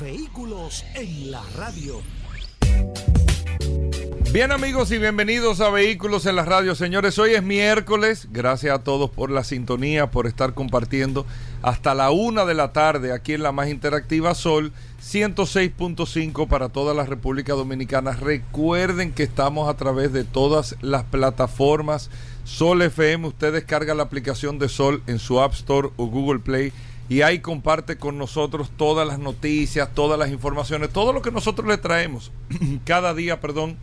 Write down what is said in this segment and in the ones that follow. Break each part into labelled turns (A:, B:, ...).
A: Vehículos en la radio.
B: Bien amigos y bienvenidos a Vehículos en la Radio. Señores, hoy es miércoles. Gracias a todos por la sintonía, por estar compartiendo hasta la una de la tarde aquí en la más interactiva Sol 106.5 para toda la República Dominicana. Recuerden que estamos a través de todas las plataformas Sol FM. Usted descarga la aplicación de Sol en su App Store o Google Play y ahí comparte con nosotros todas las noticias, todas las informaciones, todo lo que nosotros le traemos cada día, perdón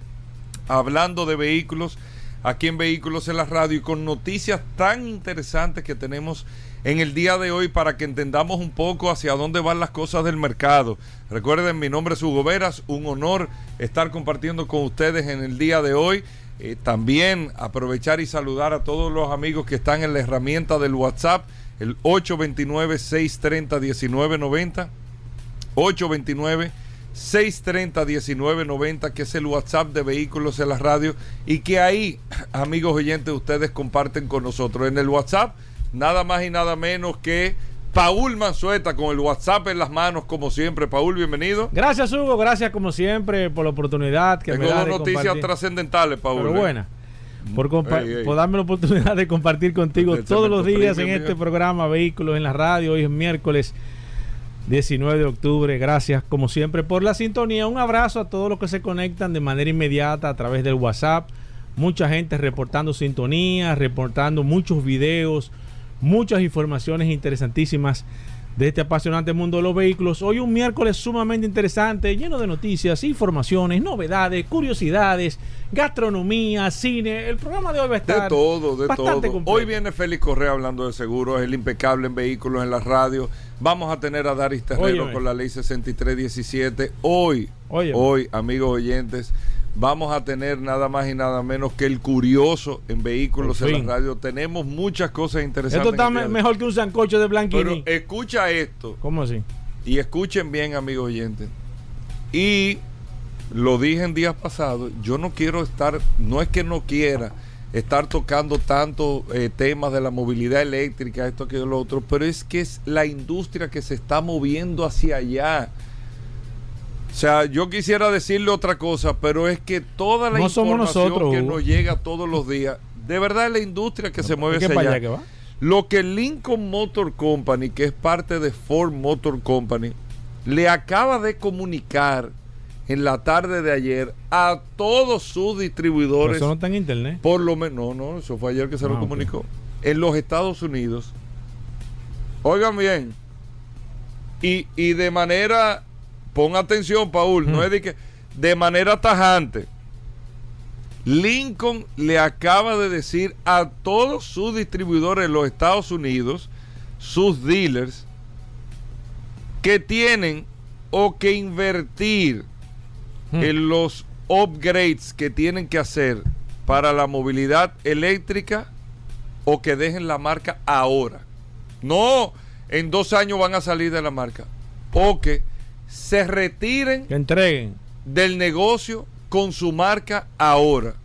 B: hablando de vehículos aquí en Vehículos en la Radio y con noticias tan interesantes que tenemos en el día de hoy para que entendamos un poco hacia dónde van las cosas del mercado. Recuerden, mi nombre es Hugo Veras, un honor estar compartiendo con ustedes en el día de hoy. Eh, también aprovechar y saludar a todos los amigos que están en la herramienta del WhatsApp, el 829-630-1990. 829 630-1990, que es el WhatsApp de Vehículos en la Radio, y que ahí, amigos oyentes, ustedes comparten con nosotros. En el WhatsApp, nada más y nada menos que Paul Manzueta con el WhatsApp en las manos, como siempre. Paul, bienvenido.
C: Gracias, Hugo. Gracias, como siempre, por la oportunidad que
B: Tengo
C: me da
B: dos
C: de
B: noticias
C: compartir.
B: trascendentales, Paul.
C: Pero
B: ¿eh?
C: Por,
B: Ey, ey.
C: por darme la oportunidad de compartir contigo todos los días en este programa Vehículos en la Radio. Hoy es miércoles 19 de octubre. Gracias, como siempre, por la sintonía. Un abrazo a todos los que se conectan de manera inmediata a través del WhatsApp. Mucha gente reportando sintonía, reportando muchos videos, muchas informaciones interesantísimas de este apasionante mundo de los vehículos. Hoy un miércoles sumamente interesante, lleno de noticias, informaciones, novedades, curiosidades, gastronomía, cine. El programa de hoy va a estar
B: De todo, de todo.
C: completo.
B: Hoy viene Félix Correa hablando de seguros, el impecable en vehículos en la radio. Vamos a tener a Daris Terrero
C: Óyeme.
B: con la ley 6317. Hoy,
C: Óyeme.
B: hoy, amigos oyentes, vamos a tener nada más y nada menos que el curioso en vehículos en
C: fin.
B: la radio. Tenemos muchas cosas interesantes.
C: Esto está
B: en
C: me- mejor que un sancocho de
B: Pero
C: blanquini.
B: escucha esto.
C: ¿Cómo así?
B: Y escuchen bien, amigos oyentes. Y lo dije en días pasados, yo no quiero estar, no es que no quiera estar tocando tanto eh, temas de la movilidad eléctrica, esto, que lo otro, pero es que es la industria que se está moviendo hacia allá. O sea, yo quisiera decirle otra cosa, pero es que toda la
C: No
B: información
C: nosotros,
B: que
C: Hugo.
B: nos llega todos los días, de verdad es la industria que se mueve
C: ¿Qué
B: hacia allá.
C: que va?
B: Lo que Lincoln Motor Company, que es parte de Ford Motor Company, le acaba de comunicar en la tarde de ayer a todos sus
C: Pero
B: distribuidores,
C: eso no está en internet.
B: por lo menos, no, no, eso fue ayer que se
C: Ah,
B: lo
C: ok.
B: comunicó, en los Estados Unidos. Oigan bien, y, y de manera, pon atención, Paul, no es de que, de manera tajante. Lincoln le acaba de decir a todos sus distribuidores en los Estados Unidos, sus dealers, que tienen o que invertir
C: Hmm.
B: en los upgrades que tienen que hacer para la movilidad eléctrica o que dejen la marca ahora. No, en dos años van a salir de la marca. O que se retiren
C: Que entreguen.
B: del negocio con su marca ahora.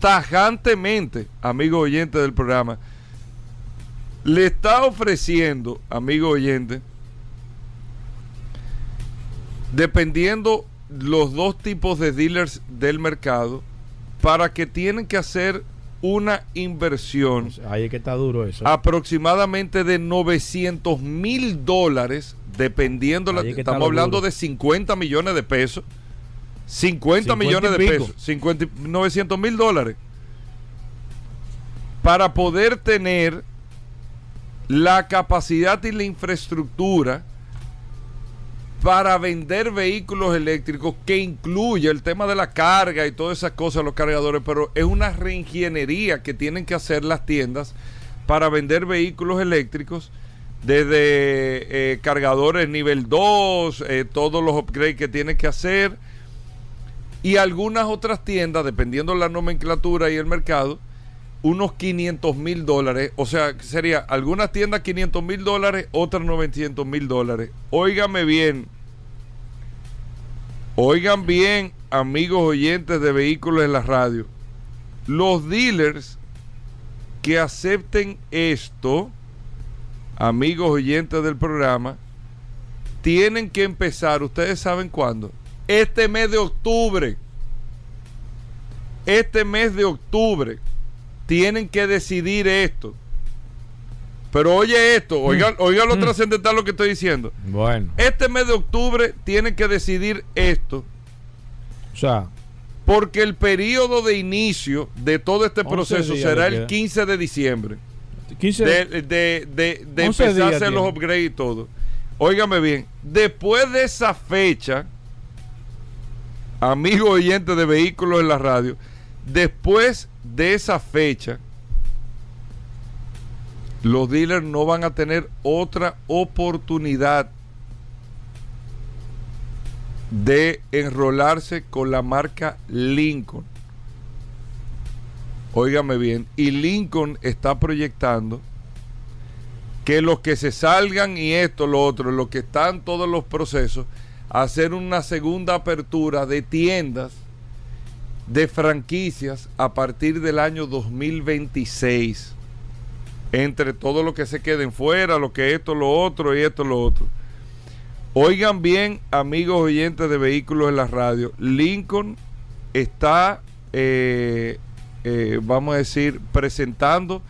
B: Tajantemente, amigo oyente del programa, le está ofreciendo, amigo oyente, dependiendo los dos tipos de dealers del mercado, para que tienen que hacer una inversión
C: Ahí es que está duro eso.
B: aproximadamente de 900 mil dólares, dependiendo, la- estamos hablando
C: duro.
B: de 50 millones de pesos. 50,
C: 50
B: millones de pesos, 50, y- 900 mil dólares. Para poder tener la capacidad y la infraestructura para vender vehículos eléctricos que incluye el tema de la carga y todas esas cosas, los cargadores, pero es una reingeniería que tienen que hacer las tiendas para vender vehículos eléctricos desde eh, cargadores nivel 2, eh, todos los upgrades que tienes que hacer. Y algunas otras tiendas, dependiendo de la nomenclatura y el mercado, unos 500 mil dólares. O sea, sería algunas tiendas 500 mil dólares, otras 900 mil dólares. Óigame bien. Oigan bien, amigos oyentes de vehículos en la radio. Los dealers que acepten esto, amigos oyentes del programa, tienen que empezar, ustedes saben cuándo, este mes de octubre. Este mes de octubre tienen que decidir esto. Pero oye esto, oiga, oiga lo trascendental lo que estoy diciendo.
C: Bueno,
B: Este mes de octubre tienen que decidir esto,
C: o sea,
B: porque el periodo de inicio de todo este
C: 11
B: proceso será el
C: queda.
B: 15 de diciembre.
C: 15
B: De, de, de, de
C: 11
B: empezar a hacer los upgrades y todo. Óigame bien, después de esa fecha, amigos oyentes de vehículos en la radio, después de esa fecha, los dealers no van a tener otra oportunidad de enrolarse con la marca Lincoln. Óigame bien, y Lincoln está proyectando que los que se salgan y esto, lo otro, los que están todos los procesos, hacer una segunda apertura de tiendas, de franquicias a partir del año 2026. Entre todo lo que se queden fuera, lo que esto, lo otro y esto, lo otro. Oigan bien, amigos oyentes de vehículos en la radio, Lincoln está, eh, eh, vamos a decir, presentando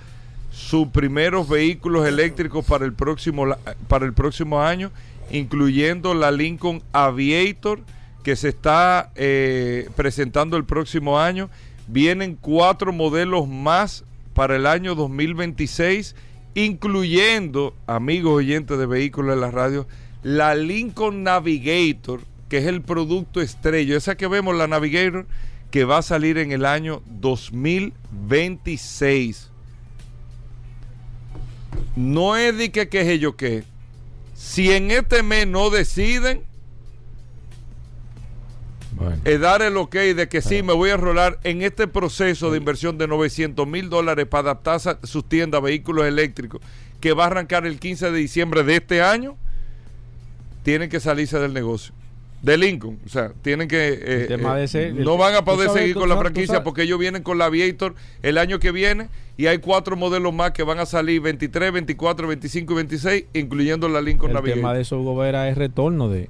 B: sus primeros vehículos eléctricos para el próximo, para el próximo año, incluyendo la Lincoln Aviator que se está eh, presentando el próximo año. Vienen cuatro modelos más para el año 2026, incluyendo, amigos oyentes de vehículos en la radio, la Lincoln Navigator, que es el producto estrella, esa que vemos, la Navigator, que va a salir en el año 2026. No es de que qué sé yo qué. Si en este mes no deciden,
C: bueno.
B: es dar el ok de que sí, me voy a enrolar en este proceso de inversión de 900 mil dólares para adaptar sa- sus tiendas a vehículos eléctricos que va a arrancar el 15 de diciembre de este año, tienen que salirse del negocio. De Lincoln, o sea, tienen que... eh,
C: El tema
B: eh,
C: de ese- el-
B: no van a poder
C: sabes-
B: seguir
C: tú
B: con la franquicia porque ellos vienen con la Aviator el año que viene y hay cuatro modelos más que van a salir 23, 24, 25 y 26, incluyendo la Lincoln
C: el
B: Navigator.
C: tema de eso, Gobera, es retorno de.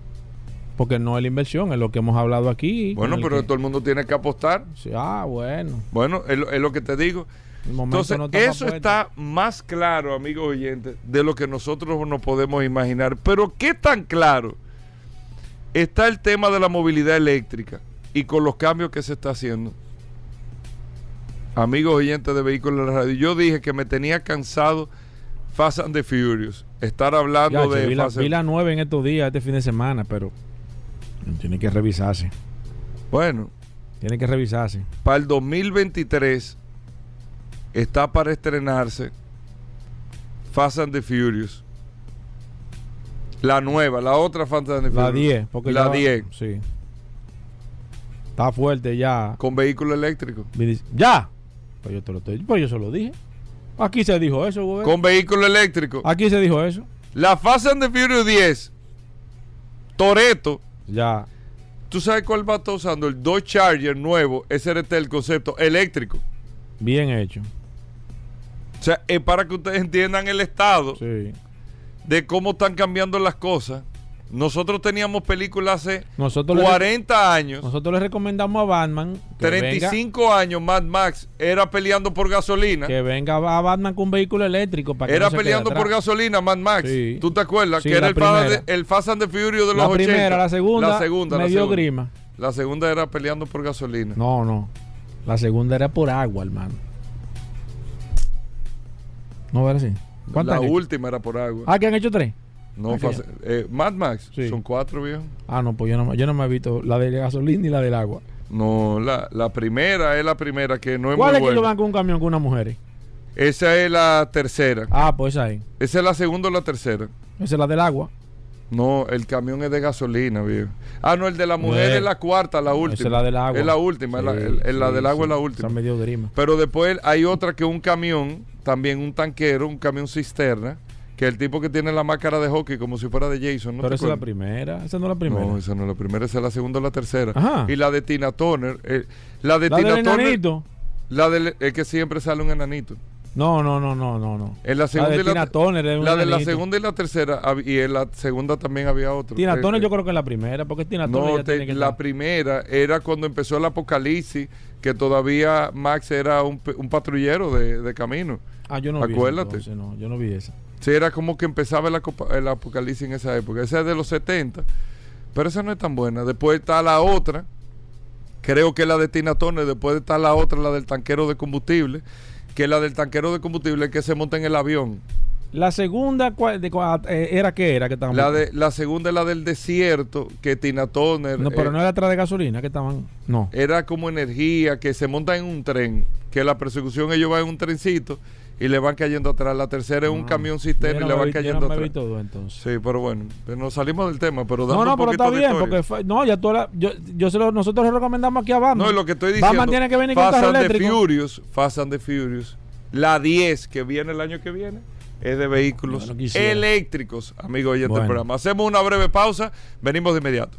C: Porque no es la inversión, es lo que hemos hablado aquí.
B: Bueno,
C: el
B: pero
C: que-
B: todo el mundo tiene que apostar.
C: Sí, ah, bueno.
B: Bueno, es lo, es lo que te digo.
C: El
B: Entonces,
C: no
B: eso está más claro, amigos oyentes, de lo que nosotros nos podemos imaginar. Pero, ¿qué tan claro está el tema de la movilidad eléctrica y con los cambios que se está haciendo? Amigos oyentes de vehículos de la radio, yo dije que me tenía cansado Fast and the Furious. Estar hablando
C: Ya,
B: de
C: vi, la, vi la 9 en estos días, este fin de semana, pero tiene que revisarse.
B: Bueno,
C: Tiene que revisarse.
B: para el 2023 está para estrenarse Fast and the Furious. La nueva, la otra Fast and the
C: La
B: Furious.
C: 10. Porque
B: la
C: ya va-
B: 10.
C: Sí. Está fuerte ya.
B: Con vehículo eléctrico.
C: ¡Ya! Pues yo te lo estoy. Pues yo se lo dije. Aquí se dijo eso, güey.
B: Con vehículo eléctrico.
C: Aquí se dijo eso.
B: La Fast and the Furious 10. Toreto.
C: Ya.
B: ¿Tú sabes cuál va a estar usando? El Dodge Charger nuevo. Ese era el concepto eléctrico.
C: Bien hecho.
B: O sea, es para que ustedes entiendan el estado
C: Sí.
B: De cómo están cambiando las cosas. Nosotros teníamos películas hace
C: Nosotros le-
B: 40 años.
C: Nosotros le recomendamos a Batman que
B: 35 años Mad Max era peleando por gasolina.
C: venga, que venga a Batman con un vehículo eléctrico para que
B: Era
C: no
B: peleando por gasolina Mad Max.
C: Sí.
B: ¿Tú te acuerdas?
C: Sí,
B: que era el, and- el Fast and the Furious de los
C: La
B: 80.
C: primera, la segunda,
B: La segunda,
C: me
B: la
C: dio
B: segunda.
C: grima.
B: La segunda era peleando por gasolina.
C: No, no. La segunda era por agua, hermano. No era así. ¿Cuántas
B: la última era por agua.
C: Ah, que han hecho tres.
B: no,
C: ah,
B: eh, Mad Max.
C: Sí.
B: Son cuatro, viejo.
C: Ah, no, pues yo no, yo no me he visto la de gasolina y la del agua.
B: No, la, la primera es la primera que no es
C: ¿Cuál
B: muy
C: es que
B: buena.
C: van con un camión con una mujer?
B: Esa es la tercera.
C: Ah, pues ahí.
B: Esa es la segunda o la tercera.
C: Esa es la del agua.
B: No, el camión es de gasolina, viejo. Ah, no, el de la mujer
C: No.
B: es la cuarta, la última.
C: Esa es la del agua.
B: Es la última, es la, el- el- del agua es la última.
C: Medio grima.
B: Pero después hay otra que es un camión, también un tanquero, un camión cisterna, que el tipo que tiene la máscara de hockey como si fuera de Jason. ¿no
C: Pero esa es la primera. Esa no es la primera.
B: No, esa no es la primera, esa es la segunda o la tercera.
C: Ajá.
B: Y la de Tina Turner. eh, la de
C: la
B: Tina
C: del
B: Turner.
C: enanito.
B: La del, es que siempre sale un enanito.
C: No, no, no, no, no, no.
B: En la segunda
C: de
B: y la,
C: es
B: la de la segunda y la tercera y en la segunda también había otro.
C: Tina
B: Eh, eh,
C: yo creo que es la primera, porque Tina Turner
B: no,
C: ya
B: te-
C: tiene que
B: la
C: estar-
B: primera era cuando empezó el apocalipsis, que todavía Max era un, un patrullero de, de camino.
C: Ah, yo no vi entonces, no, yo no vi esa.
B: Sí, era como que empezaba el, apocalipsis en esa época. Esa es de los 70, pero esa no es tan buena. Después está la otra, creo que la de Tina Turner. Después está la otra, la del tanquero de combustible, que la del tanquero de combustible que se monta en el avión.
C: La segunda, ¿cuál- de eh, ¿era qué era que estaban
B: La, de, la segunda es la del desierto, que Tina Turner
C: No, pero
B: eh,
C: no era atrás de gasolina que estaban. No.
B: era como energía, que se monta en un tren, que la persecución ellos van en un trencito y le van cayendo atrás. La tercera es un camión cisterna
C: Yo
B: y
C: no
B: le van
C: vi-
B: cayendo
C: no
B: atrás.
C: todo entonces.
B: Sí, pero bueno, pues nos salimos del tema, pero dando
C: No, no,
B: un
C: pero está bien,
B: historia.
C: porque fue- no, ya tú la- yo, yo se lo, nosotros le recomendamos aquí a Batman.
B: No, y lo que estoy diciendo,
C: Batman tiene que venir con
B: Fast and the. Furious, Fast and the Furious, la 10 que viene el año que viene, es de vehículos
C: Bueno,
B: eléctricos, amigo oyente
C: Bueno.
B: del programa. Hacemos una breve pausa, venimos de inmediato.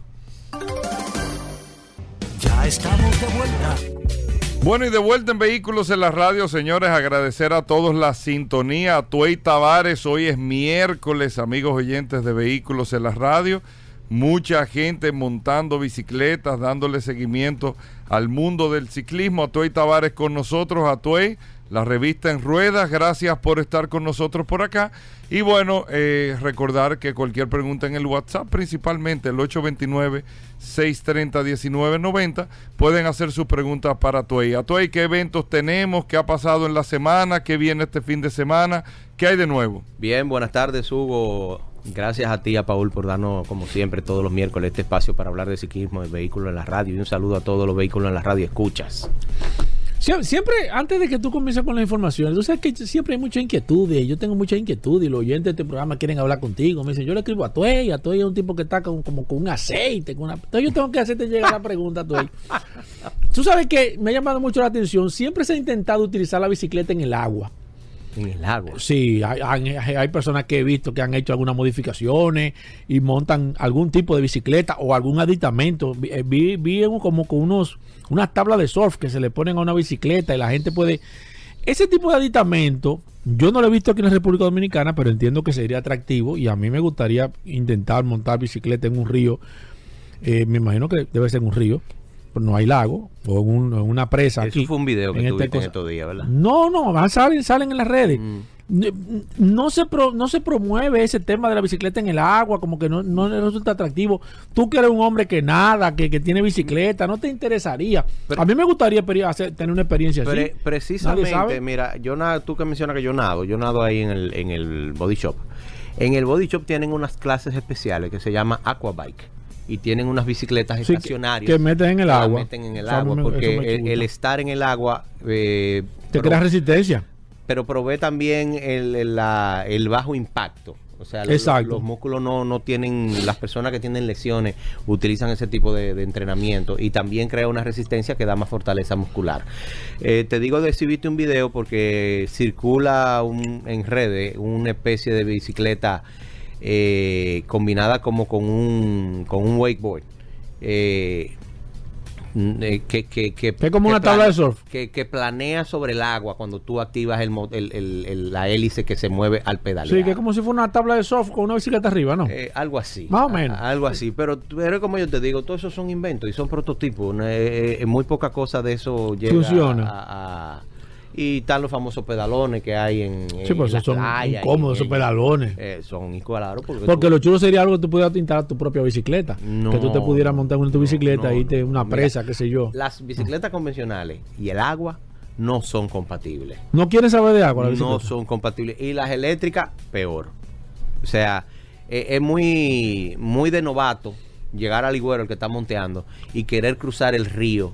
A: Ya estamos de vuelta.
B: Bueno, y de vuelta en Vehículos en la Radio, señores, agradecer a todos la sintonía, a Tuey Tavares, hoy es miércoles, amigos oyentes de Vehículos en la Radio, mucha gente montando bicicletas, dándole seguimiento al mundo del ciclismo, a Tuey Tavares con nosotros, a Tuey, la revista en ruedas, gracias por estar con nosotros por acá, y bueno, eh, recordar que cualquier pregunta en el WhatsApp, principalmente el 829 630-1990. Pueden hacer sus preguntas para Tuey. A Tuey, ¿qué eventos tenemos? ¿Qué ha pasado en la semana? ¿Qué viene este fin de semana? ¿Qué hay de nuevo?
D: Bien, buenas tardes, Hugo. Gracias a ti, a Paul, por darnos, como siempre, todos los miércoles este espacio para hablar de ciclismo, de vehículos en la radio. Y un saludo a todos los vehículos en la radio. Escuchas.
C: Sie- Siempre, antes de que tú comiences con la información, tú sabes que siempre hay mucha inquietud. y Yo tengo mucha inquietud y los oyentes de este programa quieren hablar contigo. Me dicen, yo le escribo a Tuey, a Tuey es un tipo que está con, como con un aceite. Con una... Entonces yo tengo que hacerte llegar la pregunta, Tuey. Tú sabes que me ha llamado mucho la atención. Siempre se ha intentado utilizar la bicicleta en el agua.
D: En el.
C: Sí, hay, hay- personas que he visto que han hecho algunas modificaciones y montan algún tipo de bicicleta o algún aditamento. Vi, eh, como con unos unas tablas de surf que se le ponen a una bicicleta y la gente puede... Ese tipo de aditamento, yo no lo he visto aquí en la República Dominicana, pero entiendo que sería atractivo y a mí me gustaría intentar montar bicicleta en un río. Eh, me imagino que debe ser un río, no hay lago o en, un- en una presa.
D: Eso
C: aquí,
D: fue un video que
C: en
D: tuviste
C: este
D: en estos días, ¿verdad?
C: No, no, van- salen, salen en las redes.
D: Mm.
C: No se, pro- no se promueve ese tema de la bicicleta en el agua, como que no, no resulta atractivo. Tú que eres un hombre que nada, que, que tiene bicicleta, no te interesaría.
D: Pero-
C: a mí me gustaría hacer- tener una experiencia
D: Pre-
C: así.
D: Precisamente, mira, yo nado, tú que mencionas que yo nado, yo nado ahí en el, en el body shop. En el body shop tienen unas clases especiales que se llama aquabike y tienen unas bicicletas
C: Sí,
D: estacionarias
C: que meten en el agua.
D: meten en el agua
C: me-
D: porque el, estar en el agua eh,
C: Te crea resistencia.
D: pero provee también el, el- la- el bajo impacto. O sea, los músculos no, no tienen, las personas que tienen lesiones utilizan ese tipo de, de entrenamiento y también crea una resistencia que da más fortaleza muscular. Eh, te digo de si viste un video porque circula un- en redes una especie de bicicleta eh, combinada como con un, con un wakeboard. Eh, eh, que, que, que,
C: Es como una tabla de surf.
D: Que, que planea sobre el agua cuando tú activas el, el- el- la hélice que se mueve al pedalear.
C: Sí, que es como si fuera una tabla de surf con una bicicleta arriba, ¿no?
D: Eh, algo así.
C: Más o menos.
D: A- algo así. Pero, pero como yo te digo, todos esos son inventos y son prototipos. Eh, eh, muy poca cosa de eso llega
C: Funciona.
D: a- a- y están los famosos pedalones que hay en,
C: sí,
D: en
C: pues
D: la
C: son
D: playa
C: incómodos,
D: en-
C: esos pedalones.
D: Eh, son incómodos porque,
C: Porque
D: tú-
C: lo chulo sería algo que tú pudieras instalar tu propia bicicleta.
D: No,
C: que tú te pudieras montar en tu
D: no,
C: bicicleta
D: no,
C: y irte
D: no.
C: una
D: Mira,
C: presa, qué sé yo.
D: las bicicletas convencionales y el agua no son compatibles.
C: No quieres saber de agua la bicicleta.
D: no son compatibles. Y las eléctricas, peor. O sea, eh, es muy, muy de novato llegar al Ligüero, el que está monteando, y querer cruzar el río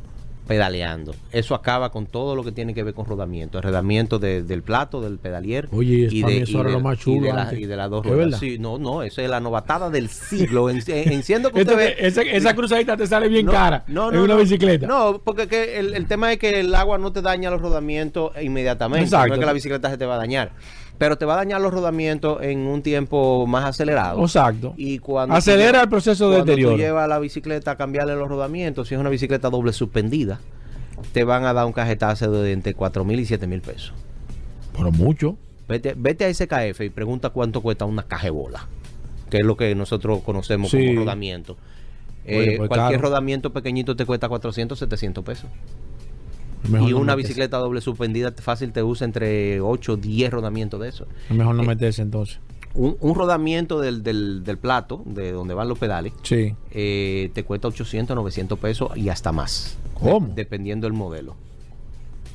D: pedaleando. Eso acaba con todo lo que tiene que ver con rodamiento. El rodamiento de- del plato, del pedalier.
C: Oye, para mí eso era
D: de-
C: lo más
D: y
C: chulo
D: de la- y de las dos
C: ¿Es
D: ruedas. Sí, no, no, esa es la novatada del siglo. En- en- Enciendo que usted
C: Entonces,
D: ve.
C: esa, esa cruzadita te sale bien
D: No,
C: cara
D: no,
C: en
D: no,
C: una
D: no.
C: bicicleta.
D: No, porque que el, el tema es que el agua no te daña los rodamientos inmediatamente.
C: Exacto.
D: No es que la bicicleta se te va a dañar. Pero te va a dañar los rodamientos en un tiempo más acelerado.
C: Exacto.
D: Y cuando
C: Acelera
D: tú-
C: el proceso de
D: cuando
C: deterioro.
D: tú llevas la bicicleta a cambiarle los rodamientos, si es una bicicleta doble suspendida, te van a dar un cajetazo de entre 4 mil y 7 mil pesos.
C: Pero mucho.
D: Vete, vete a SKF y pregunta cuánto cuesta una caja de bola, que es lo que nosotros conocemos
C: Sí.
D: como rodamiento.
C: Oye,
D: Eh,
C: pues,
D: cualquier
C: caro.
D: rodamiento pequeñito te cuesta 400, 700 pesos.
C: Mejor
D: y
C: no
D: una bicicleta doble suspendida fácil te usa entre 8 10 rodamientos de eso.
C: Es mejor no
D: Eh,
C: meterse entonces.
D: Un, un rodamiento del, del, del plato, de donde van los pedales,
C: Sí.
D: eh, te cuesta 800, 900 pesos y hasta más.
C: ¿Cómo?
D: De- dependiendo del modelo.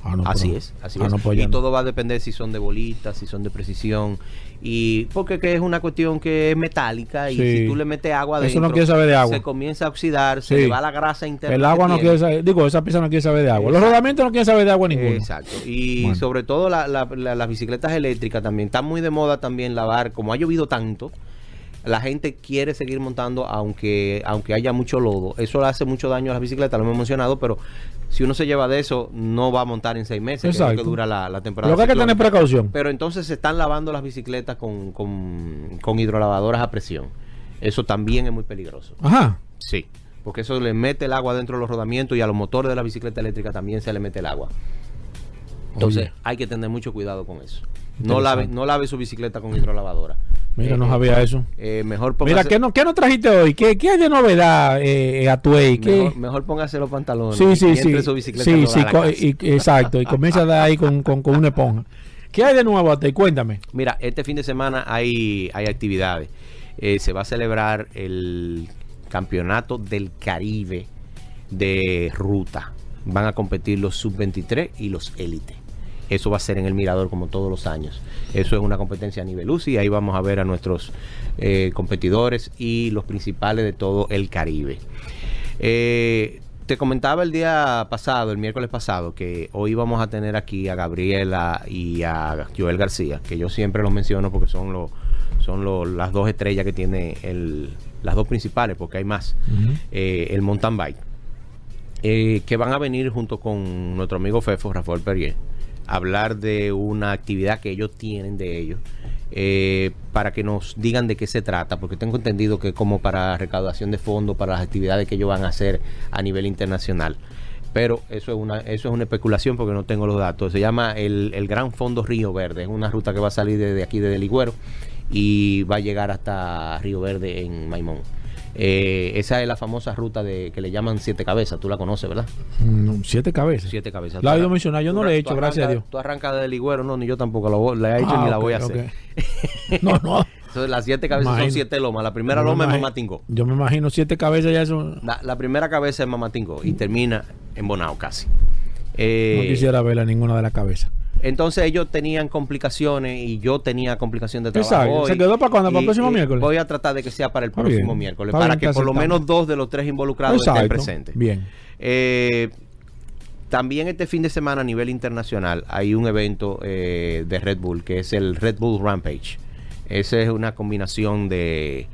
C: Ah, no,
D: así
C: pero-
D: es, así
C: ah,
D: es.
C: no, pues
D: y
C: no.
D: todo va a depender si son de bolitas, si son de precisión. Y porque que es una cuestión que es metálica y
C: Sí.
D: si tú le metes agua
C: Eso no quiere saber de agua.
D: Se comienza a oxidar, se le va la grasa interna.
C: El agua no
D: tiene.
C: quiere saber, digo, esa pieza no quiere saber de agua. Los rodamientos no quieren saber de agua ninguno.
D: Exacto. Y
C: Bueno.
D: sobre todo la- la- la- las bicicletas eléctricas también. Está muy de moda también lavar. Como ha llovido tanto, la gente quiere seguir montando aunque, aunque haya mucho lodo. Eso le hace mucho daño a las bicicletas, lo hemos mencionado, pero si uno se lleva de eso, no va a montar en seis meses, que es lo
C: Exacto.
D: que dura la, la temporada.
C: Lo que hay que tener precaución.
D: Pero entonces se están lavando las bicicletas con, con, con hidrolavadoras a presión. Eso también es muy peligroso.
C: Ajá.
D: Sí, porque eso le mete el agua dentro de los rodamientos y a los motores de la bicicleta eléctrica también se le mete el agua. Entonces
C: Oye.
D: hay que tener mucho cuidado con eso. No lave, no lave su bicicleta con hidrolavadora.
C: Mira,
D: Eh,
C: no sabía eso.
D: eh, mejor
C: Mira, ¿qué, no, ¿qué nos trajiste hoy? ¿Qué, qué hay de novedad, eh, eh, Atuey? ¿Qué?
D: mejor, mejor póngase los pantalones.
C: Sí, sí,
D: y
C: sí.
D: su bicicleta
C: Sí, sí,
D: a
C: y- exacto. Y comienza a dar ahí con, con, con una esponja. ¿Qué hay de nuevo, Atuey? Cuéntame.
D: Mira, este fin de semana hay, hay actividades. Eh, se va a celebrar el Campeonato del Caribe de ruta. Van a competir los sub-23 y los élite. Eso va a ser en el Mirador como todos los años. Eso es una competencia a nivel UCI. Ahí vamos a ver a nuestros eh, competidores y los principales de todo el Caribe. Eh, te comentaba el día pasado, el miércoles pasado, que hoy vamos a tener aquí a Gabriela y a Joel García, que yo siempre los menciono porque son los son lo- las dos estrellas que tiene el, las dos principales, porque hay más, eh, el mountain bike, eh, que van a venir junto con nuestro amigo Fefo, Rafael Perrier, hablar de una actividad que ellos tienen de ellos, eh, para que nos digan de qué se trata, porque tengo entendido que como para recaudación de fondos, para las actividades que ellos van a hacer a nivel internacional. Pero eso es una eso es una especulación porque no tengo los datos. Se llama el, el Gran Fondo Río Verde. Es una ruta que va a salir desde aquí, desde Ligüero, y va a llegar hasta Río Verde en Maimón. Eh, esa es la famosa ruta de que le llaman Siete Cabezas. Tú la conoces, ¿verdad?
C: Mm, siete cabezas.
D: Siete Cabezas.
C: La he oído mencionar, yo no le he hecho, gracias a Dios.
D: Tú arrancas de Ligüero, no, ni yo tampoco lo voy- la he hecho
C: Ah,
D: ni la voy a hacer.
C: No, no.
D: Entonces, las siete cabezas
C: Imagino.
D: son siete lomas. La primera loma es Mamatingó.
C: Yo me imagino siete cabezas ya eso. No
D: La, la primera cabeza es Mamatingó y termina en Bonao casi. Eh,
C: quisiera verla ninguna de las cabezas.
D: Entonces ellos tenían complicaciones y yo tenía complicación de trabajo.
C: Exacto. ¿Se
D: hoy.
C: quedó para cuándo? ¿Para el próximo
D: y
C: miércoles?
D: Voy a tratar de que sea para el
C: Está
D: próximo
C: bien.
D: miércoles,
C: Está
D: para
C: bien,
D: que por lo menos dos de los tres involucrados estén presentes.
C: Bien.
D: Eh, también este fin de semana a nivel internacional hay un evento eh, de Red Bull que es el Red Bull Rampage. Esa es una combinación de,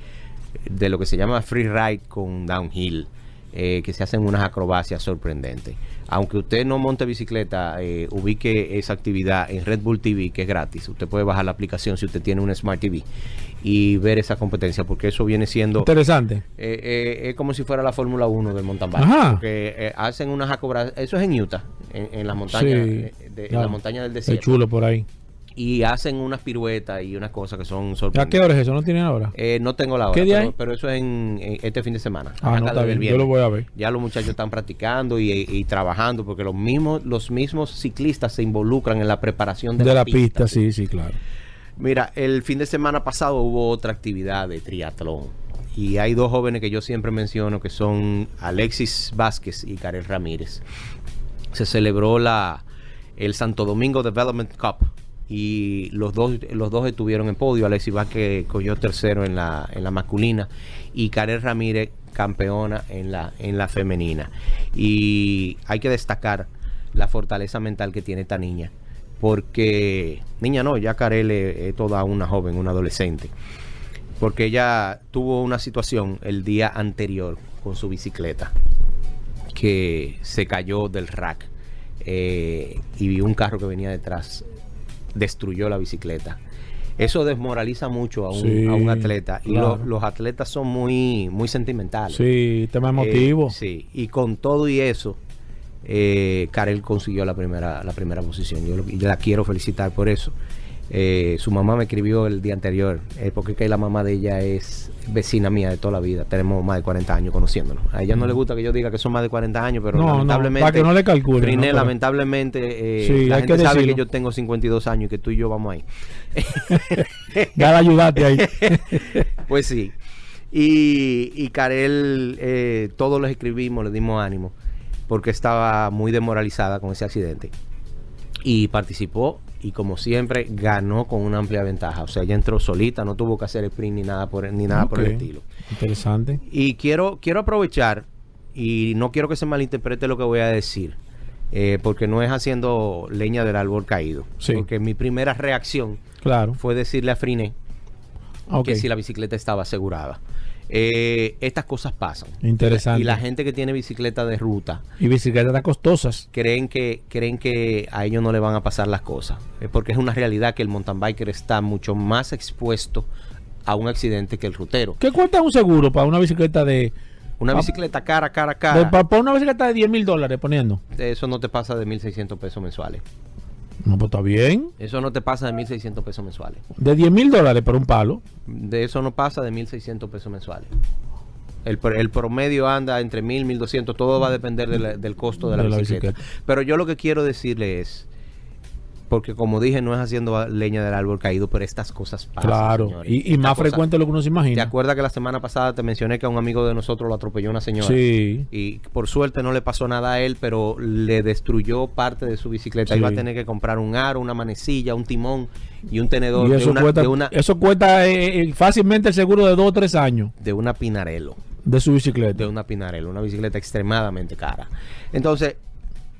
D: de lo que se llama free ride con downhill, eh, que se hacen unas acrobacias sorprendentes. Aunque usted no monte bicicleta, eh, ubique esa actividad en Red Bull TV, que es gratis. Usted puede bajar la aplicación si usted tiene un Smart TV y ver esa competencia, porque eso viene siendo...
C: Interesante.
D: Eh, eh, es como si fuera la Fórmula 1 del mountain bike.
C: Ajá.
D: Porque hacen unas acrobacias. Eso es en Utah, en, en las montañas,
C: Sí,
D: de- en la montaña del
C: Es
D: desierto.
C: chulo por ahí.
D: Y hacen unas piruetas y unas cosas que son
C: ¿A
D: sorprendentes.
C: qué hora es eso? ¿No tienen ahora?
D: Eh, no tengo la hora,
C: ¿Qué día
D: pero, pero eso es en, en este fin de semana.
C: Ah, no, está bien. Yo lo voy a ver.
D: Ya los muchachos están practicando y, y trabajando porque los mismos, los mismos ciclistas se involucran en la preparación de,
C: De la pista, sí, sí, claro.
D: Mira, el fin de semana pasado hubo otra actividad de triatlón. Y hay dos jóvenes que yo siempre menciono que son Alexis Vázquez y Karel Ramírez. Se celebró la, el Santo Domingo Development Cup y los dos, los dos estuvieron en podio. Alexis Vázquez cogió tercero en la, en la masculina y Karel Ramírez campeona en la, en la femenina. Y hay que destacar la fortaleza mental que tiene esta niña. Porque, niña no, ya Karel es, toda una joven, una adolescente. Porque ella tuvo una situación el día anterior con su bicicleta que se cayó del rack eh, y vio un carro que venía detrás, destruyó la bicicleta. Eso desmoraliza mucho a un,
C: Sí,
D: a un atleta y
C: claro.
D: los atletas son muy, muy sentimentales.
C: Sí, tema
D: Eh,
C: emotivo.
D: sí, y con todo y eso, eh, Karel consiguió la primera, la primera posición. Yo, lo- y la quiero felicitar por eso. Eh, su mamá me escribió el día anterior, eh, porque que la mamá de ella es vecina mía de toda la vida. Tenemos más de 40 años conociéndonos. A ella no le gusta que yo diga que son más de 40 años, pero
C: No, no,
D: lamentablemente.
C: para que no le. Pero-
D: lamentablemente, eh,
C: Sí,
D: la
C: hay
D: gente
C: que
D: sabe que yo tengo 52 años y que tú y yo vamos ahí.
C: Ya ayudarte ahí.
D: Pues sí. Y, y Karel, eh, todos los escribimos, le dimos ánimo, porque estaba muy desmoralizada con ese accidente. Y participó y como siempre ganó con una amplia ventaja. O sea, ella entró solita, no tuvo que hacer sprint ni nada por, ni nada por el estilo.
C: Interesante.
D: Y quiero, quiero aprovechar, y no quiero que se malinterprete lo que voy a decir, eh, porque no es haciendo leña del árbol caído.
C: Sí.
D: Porque mi primera reacción
C: Claro.
D: fue decirle a Friné
C: Ok.
D: que si la bicicleta estaba asegurada. Eh, estas cosas pasan.
C: Interesante.
D: Y la gente que tiene bicicleta de ruta
C: Y bicicletas costosas.
D: creen que creen que a ellos no le van a pasar las cosas, Eh, porque es una realidad que el mountain biker está mucho más expuesto a un accidente que el rutero.
C: ¿Qué cuesta un seguro para una bicicleta de...
D: Una bicicleta cara, cara, cara,
C: pa- para una bicicleta de 10 mil dólares poniendo?
D: eso no te pasa de 1.600 pesos mensuales.
C: No, pues está bien.
D: Eso no te pasa de 1.600 pesos mensuales.
C: De 10 mil dólares por un palo.
D: De eso no pasa de 1.600 pesos mensuales. El, el promedio anda entre 1.000 1.200, todo va a depender de la- del costo de la,
C: De la
D: bicicleta.
C: bicicleta.
D: Pero yo lo que quiero decirle es, porque como dije, no es haciendo leña del árbol caído, pero estas cosas pasan.
C: claro.
D: señores.
C: Y, más frecuente de lo que uno se
D: ¿Te
C: imagina.
D: acuerdas que la semana pasada te mencioné que a un amigo de nosotros lo atropelló una señora?
C: Sí.
D: Y por suerte no le pasó nada a él, pero le destruyó parte de su bicicleta.
C: Sí.
D: Iba a tener que comprar un aro, una manecilla, un timón y un tenedor
C: Y
D: de
C: eso
D: una,
C: cuesta,
D: de una,
C: eso cuesta eh, eh, fácilmente el seguro de dos o tres años
D: de una Pinarello.
C: de su bicicleta.
D: de una Pinarello, una bicicleta extremadamente cara. Entonces,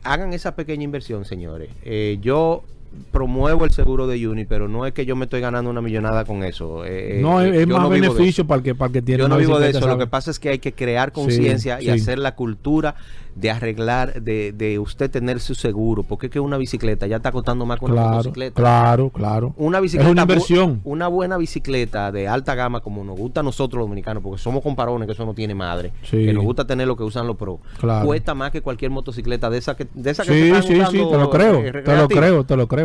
D: hagan esa pequeña inversión, señores. Eh, yo promuevo el seguro de Uni, pero no es que yo me estoy ganando una millonada con eso. Eh,
C: no,
D: eh,
C: es, es
D: yo
C: más
D: no
C: beneficio para el que, para el que tiene
D: Yo no vivo de
C: bicicleta,
D: eso. Lo que pasa es que hay que crear conciencia y
C: sí.
D: hacer la cultura de arreglar, de, de usted tener su seguro. Porque es que una bicicleta ya está costando más que una
C: Claro,
D: motocicleta.
C: claro, claro.
D: Una bicicleta
C: es una inversión.
D: Una buena bicicleta de alta gama, como nos gusta a nosotros los dominicanos, porque somos comparones, que eso no tiene madre.
C: Sí.
D: Que nos gusta tener lo que usan los pros.
C: Claro.
D: Cuesta más que cualquier motocicleta de esa que, de esa que
C: Sí, sí, sí, te lo creo.
D: eh,
C: te lo creo, te lo creo.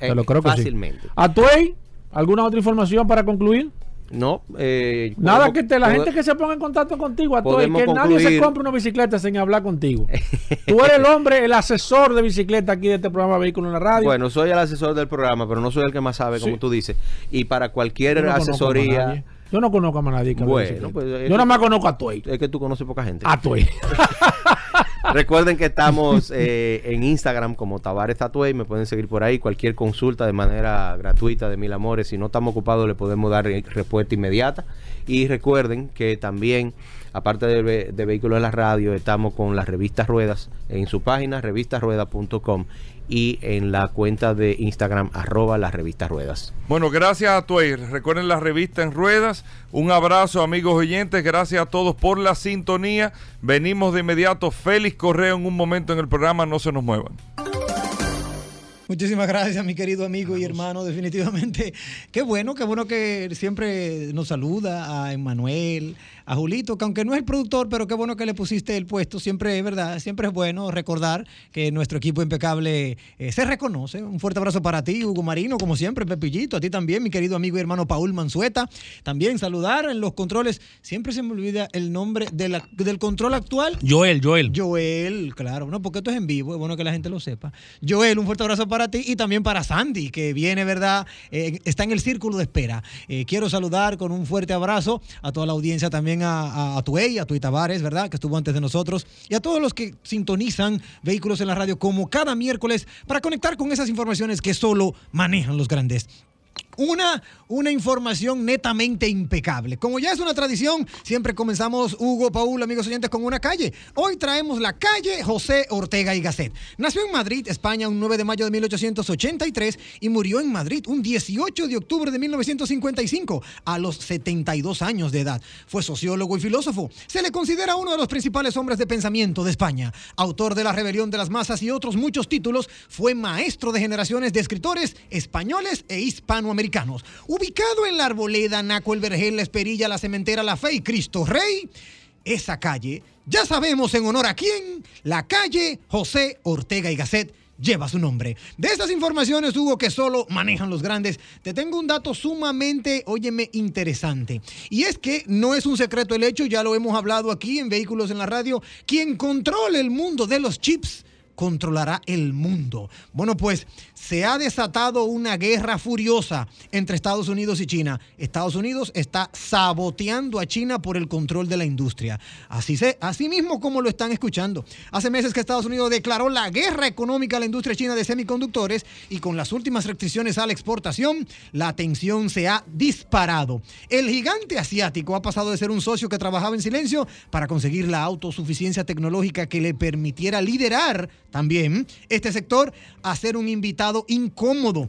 D: Eh,
C: Te lo creo que
D: fácilmente.
C: sí. Atuey, ¿alguna otra información para concluir?
D: No, eh,
C: Nada
D: podemos-
C: que te, la gente que se ponga en contacto contigo, Atuey,
D: podemos
C: que nadie se compre una bicicleta sin hablar contigo. Tú eres el hombre, el asesor de bicicleta aquí de este programa Vehículo en la Radio.
D: Bueno, soy el asesor del programa, pero no soy el que más sabe, como tú dices. Y para cualquier
C: no a
D: asesoría.
C: Yo no conozco a nadie que
D: Bueno, pues, eh,
C: Yo nada más conozco a Atuey.
D: es que tú conoces poca gente.
C: Atuey.
D: Recuerden que estamos eh, en Instagram como Tavares Tatuey, me pueden seguir por ahí. Cualquier consulta de manera gratuita de Mil Amores, si no estamos ocupados, le podemos dar eh, respuesta inmediata. Y recuerden que también, aparte de, de Vehículos en la Radio, estamos con las revistas Ruedas en su página revistasruedas.com y en la cuenta de Instagram arroba las revistas Ruedas.
B: Bueno, gracias a Tuey. Recuerden la revista en ruedas. Un abrazo, amigos oyentes. Gracias a todos por la sintonía. Venimos de inmediato. Félix Correa en un momento en el programa. No se nos muevan.
E: Muchísimas gracias, mi querido amigo y hermano. Definitivamente, qué bueno, qué bueno que siempre nos saluda a Emanuel, a Julito, que aunque no es el productor, pero qué bueno que le pusiste el puesto. Siempre es verdad, siempre es bueno recordar que nuestro equipo impecable eh, se reconoce. Un fuerte abrazo para ti, Hugo Marino, como siempre, Pepillito, a ti también, mi querido amigo y hermano Paul Manzueta. También saludar en los controles. Siempre se me olvida el nombre de la- del control actual.
C: Joel, Joel.
E: Joel, claro, no, porque esto es en vivo, es bueno que la gente lo sepa. Joel, un fuerte abrazo para ti y también para Sandy, que viene, ¿verdad? Eh, está en el círculo de espera. Eh, quiero saludar con un fuerte abrazo a toda la audiencia también también a, a Tuey, a Tuey Tavares, ¿verdad? Que estuvo antes de nosotros. Y a todos los que sintonizan vehículos en la radio como cada miércoles para conectar con esas informaciones que solo manejan los grandes. Una, una información netamente impecable. Como ya es una tradición, siempre comenzamos, Hugo, Paul, amigos oyentes, con una calle. Hoy traemos la calle José Ortega y Gasset. Nació en Madrid, España, un 9 de mayo de 1883 y murió en Madrid un 18 de octubre de 1955, a los 72 años de edad. Fue sociólogo y filósofo. Se le considera uno de los principales hombres de pensamiento de España. Autor de La Rebelión de las Masas y otros muchos títulos, fue maestro de generaciones de escritores españoles e hispanoamericanos. Ubicado en la Arboleda, Naco, el Vergel, la Esperilla, la Cementera, la Fe y Cristo Rey, esa calle, ya sabemos en honor a quién, la calle José Ortega y Gasset lleva su nombre. De estas informaciones, Hugo, que solo manejan los grandes, te tengo un dato sumamente, óyeme, interesante. Y es que no es un secreto el hecho, ya lo hemos hablado aquí en Vehículos en la Radio, quien controla el mundo de los chips controlará el mundo. Bueno, pues se ha desatado una guerra furiosa entre Estados Unidos y China. Estados Unidos está saboteando a China por el control de la industria. Así, se, así mismo como lo están escuchando. Hace meses que Estados Unidos declaró la guerra económica a la industria china de semiconductores y con las últimas restricciones a la exportación, la tensión se ha disparado. El gigante asiático ha pasado de ser un socio que trabajaba en silencio para conseguir la autosuficiencia tecnológica que le permitiera liderar también este sector a ser un invitado incómodo.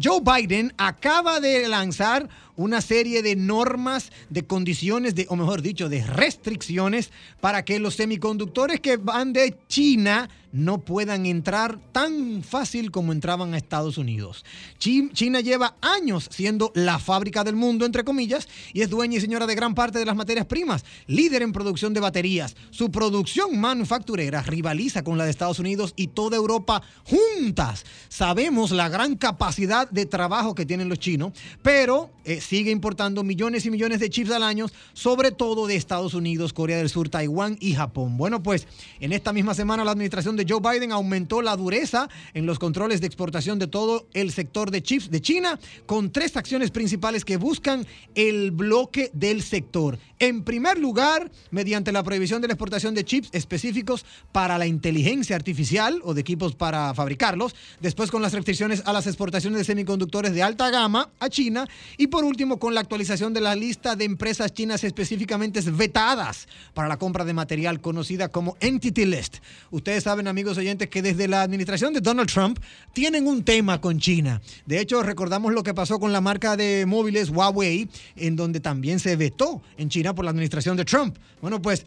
E: Joe Biden acaba de lanzar una serie de normas, de condiciones, de, o mejor dicho, de restricciones para que los semiconductores que van de China no puedan entrar tan fácil como entraban a Estados Unidos. China lleva años siendo la fábrica del mundo, entre comillas, y es dueña y señora de gran parte de las materias primas, líder en producción de baterías. Su producción manufacturera rivaliza con la de Estados Unidos y toda Europa juntas. Sabemos la gran capacidad de trabajo que tienen los chinos, pero eh, sigue importando millones y millones de chips al año, sobre todo de Estados Unidos, Corea del Sur, Taiwán y Japón. Bueno, pues en esta misma semana la administración de Joe Biden aumentó la dureza en los controles de exportación de todo el sector de chips de China con tres acciones principales que buscan el bloque del sector. En primer lugar, mediante la prohibición de la exportación de chips específicos para la inteligencia artificial o de equipos para fabricarlos. Después con las restricciones a las exportaciones de semiconductores de alta gama a China. Y último, con la actualización de la lista de empresas chinas específicamente vetadas para la compra de material conocida como Entity List. Ustedes saben, amigos oyentes, que desde la administración de Donald Trump tienen un tema con China. De hecho, recordamos lo que pasó con la marca de móviles Huawei, en donde también se vetó en China por la administración de Trump. Bueno, pues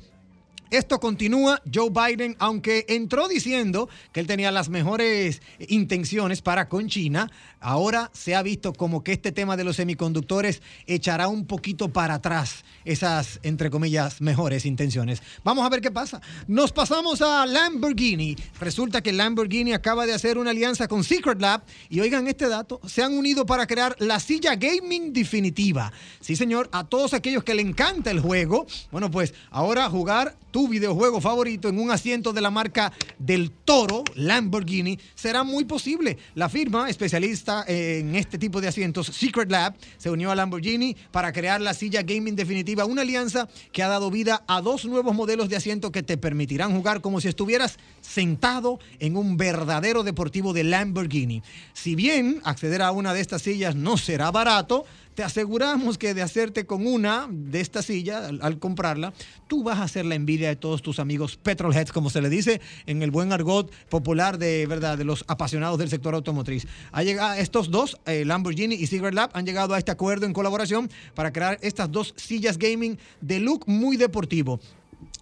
E: esto continúa. Joe Biden, aunque entró diciendo que él tenía las mejores intenciones para con China, ahora se ha visto como que este tema de los semiconductores echará un poquito para atrás esas, entre comillas, mejores intenciones. Vamos a ver qué pasa. Nos pasamos a Lamborghini. Resulta que Lamborghini acaba de hacer una alianza con Secret Lab y oigan este dato, se han unido para crear la silla gaming definitiva. Sí, señor, a todos aquellos que le encanta el juego, bueno, pues ahora jugar tu videojuego favorito en un asiento de la marca del Toro, Lamborghini, será muy posible. La firma especialista en este tipo de asientos, Secret Lab, se unió a Lamborghini para crear la silla gaming definitiva, una alianza que ha dado vida a dos nuevos modelos de asiento que te permitirán jugar como si estuvieras sentado en un verdadero deportivo de Lamborghini. Si bien acceder a una de estas sillas no será barato, te aseguramos que de hacerte con una de esta silla, al, comprarla, tú vas a hacer la envidia de todos tus amigos petrolheads, como se le dice en el buen argot popular de verdad de los apasionados del sector automotriz. Ha llegado, estos dos, eh, Lamborghini y Secret Lab, han llegado a este acuerdo en colaboración para crear estas dos sillas gaming de look muy deportivo.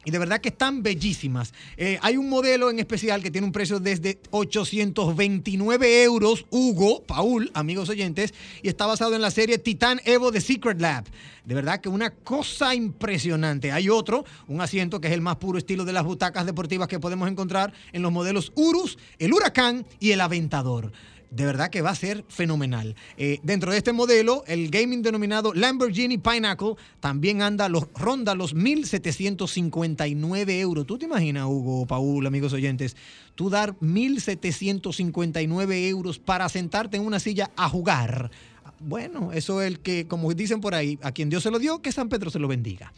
E: Y de verdad que están bellísimas. Eh, hay un modelo en especial que tiene un precio desde 829 euros, Hugo, Paul, amigos oyentes, y está basado en la serie Titan Evo de Secret Lab. De verdad que una cosa impresionante. Hay otro, un asiento que es el más puro estilo de las butacas deportivas que podemos encontrar en los modelos Urus, el Huracán y el Aventador de verdad que va a ser fenomenal. Eh, dentro de este modelo, el gaming denominado Lamborghini Pineapple también anda los, ronda los 1.759 euros. ¿Tú te imaginas, Hugo, Paul, amigos oyentes, tú dar 1.759 euros para sentarte en una silla a jugar? Bueno, eso es el que, como dicen por ahí, a quien Dios se lo dio, que San Pedro se lo bendiga.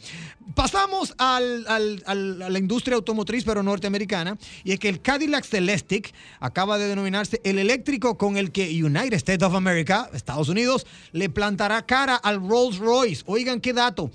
E: Pasamos al- al- a la industria automotriz, pero norteamericana, y es que el Cadillac Celestiq acaba de denominarse el eléctrico con el que United States of America, Estados Unidos, le plantará cara al Rolls Royce. Oigan qué dato.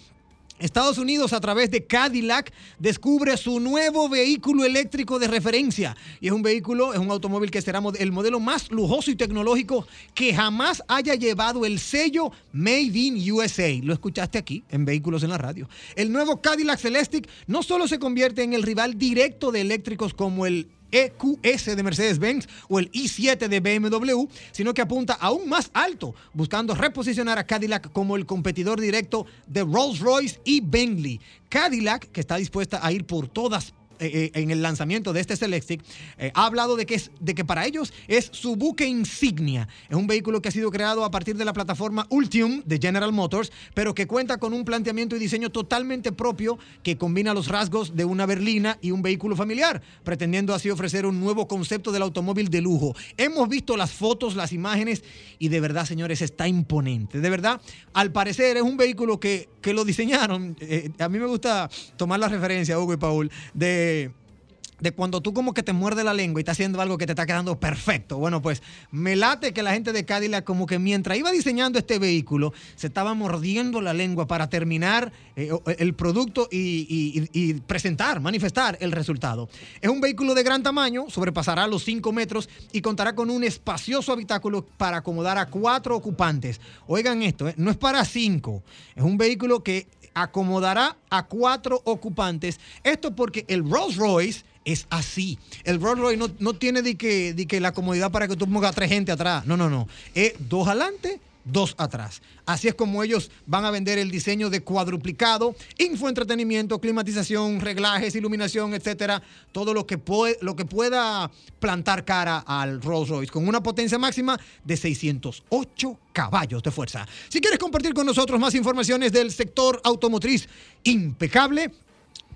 E: Estados Unidos a través de Cadillac descubre su nuevo vehículo eléctrico de referencia y es un vehículo, es un automóvil que será el modelo más lujoso y tecnológico que jamás haya llevado el sello Made in USA. Lo escuchaste aquí en Vehículos en la Radio. El nuevo Cadillac Celestiq no solo se convierte en el rival directo de eléctricos como el EQS de Mercedes-Benz o el i7 de BMW, sino que apunta aún más alto, buscando reposicionar a Cadillac como el competidor directo de Rolls-Royce y Bentley. Cadillac, que está dispuesta a ir por todas eh, eh, en el lanzamiento de este Celestiq, eh, ha hablado de que, es, de que para ellos es su buque insignia. Es un vehículo que ha sido creado a partir de la plataforma Ultium de General Motors, pero que cuenta con un planteamiento y diseño totalmente propio que combina los rasgos de una berlina y un vehículo familiar, pretendiendo así ofrecer un nuevo concepto del automóvil de lujo. Hemos visto las fotos, las imágenes y de verdad, señores, está imponente. De verdad, al parecer es un vehículo que, que lo diseñaron. a mí me gusta tomar la referencia, Hugo y Paul, de de cuando tú como que te muerde la lengua y estás haciendo algo que te está quedando perfecto. Bueno, pues me late que la gente de Cadillac como que mientras iba diseñando este vehículo, se estaba mordiendo la lengua para terminar eh, el producto y presentar, manifestar el resultado. Es un vehículo de gran tamaño, sobrepasará los 5 metros y contará con un espacioso habitáculo para acomodar a cuatro ocupantes. Oigan esto, eh, no es para cinco, es un vehículo que acomodará a cuatro ocupantes. Esto porque el Rolls Royce es así. El Rolls Royce no, no tiene de que, de que la comodidad para que tú pongas tres gente atrás. No, no, no. Es dos adelante, dos atrás. Así es como ellos van a vender el diseño de cuadruplicado, infoentretenimiento, climatización, reglajes, iluminación, etcétera. Todo lo que, lo que pueda plantar cara al Rolls Royce con una potencia máxima de 608 caballos de fuerza. Si quieres compartir con nosotros más informaciones del sector automotriz impecable,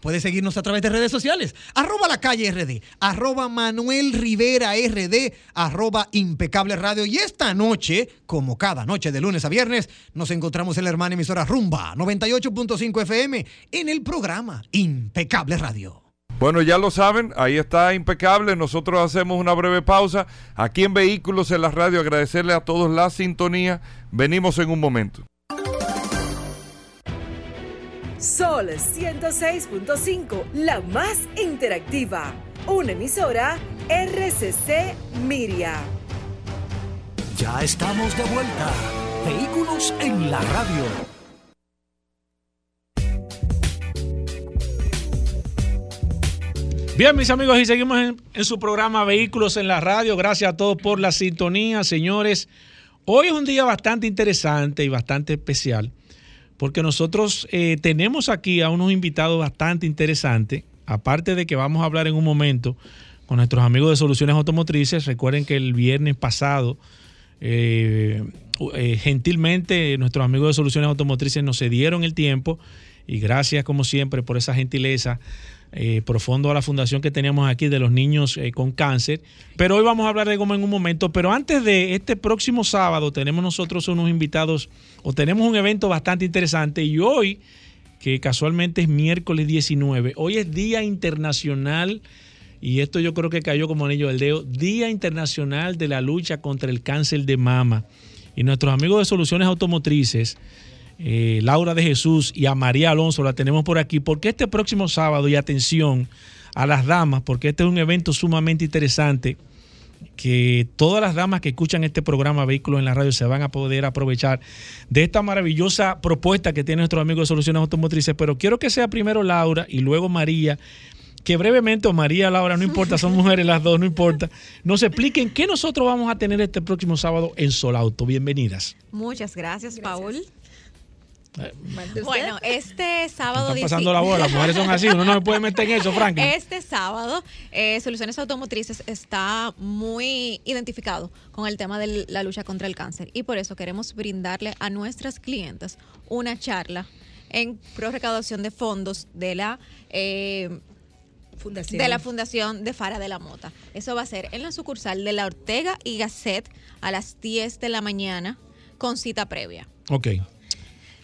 E: Puedes seguirnos a través de redes sociales. Arroba la calle RD, arroba Manuel Rivera RD, arroba Impecable Radio. Y esta noche, como cada noche de lunes a viernes, nos encontramos en la hermana emisora Rumba 98.5 FM en el programa Impecable Radio.
B: Bueno, ya lo saben, ahí está impecable. Nosotros hacemos una breve pausa. Aquí en Vehículos en la Radio, agradecerle a todos la sintonía. Venimos en un momento.
F: Sol 106.5, la más interactiva. Una emisora RCC Miria.
A: Ya estamos de vuelta. Vehículos en la radio.
C: Bien, mis amigos, y seguimos en, en su programa Vehículos en la Radio. Gracias a todos por la sintonía, señores. Hoy es un día bastante interesante y bastante especial porque nosotros eh, tenemos aquí a unos invitados bastante interesantes. Aparte de que vamos a hablar en un momento con nuestros amigos de Soluciones Automotrices. Recuerden que el viernes pasado, eh, eh, gentilmente, nuestros amigos de Soluciones Automotrices nos cedieron el tiempo y gracias, como siempre, por esa gentileza eh, profundo a la fundación que teníamos aquí de los niños eh, con cáncer. Pero hoy vamos a hablar de goma en un momento. Pero antes de este próximo sábado tenemos nosotros unos invitados o tenemos un evento bastante interesante y hoy, que casualmente es miércoles 19, hoy es Día Internacional. Y esto yo creo que cayó como anillo del dedo. Día Internacional de la Lucha contra el Cáncer de Mama. Y nuestros amigos de Soluciones Automotrices, eh, Laura de Jesús y a María Alonso la tenemos por aquí, porque este próximo sábado, y atención a las damas, porque este es un evento sumamente interesante, que todas las damas que escuchan este programa Vehículos en la Radio se van a poder aprovechar de esta maravillosa propuesta que tiene nuestro amigo de Soluciones Automotrices, pero quiero que sea primero Laura y luego María que brevemente, o María, Laura, no importa, son mujeres las dos, no importa, nos expliquen qué nosotros vamos a tener este próximo sábado en Solauto. Bienvenidas.
G: Muchas gracias, Paul. Bueno, este sábado...
C: Están pasando la bola, las mujeres son así, uno no se puede meter en eso, Franklin.
G: Este sábado, eh, Soluciones Automotrices está muy identificado con el tema de la lucha contra el cáncer y por eso queremos brindarle a nuestras clientes una charla en pro recaudación de fondos de la eh,
H: Fundación.
G: de la Fundación de Fara de la Mota. Eso va a ser en la sucursal de la Ortega y Gasset a las 10 de la mañana con cita previa.
C: Ok.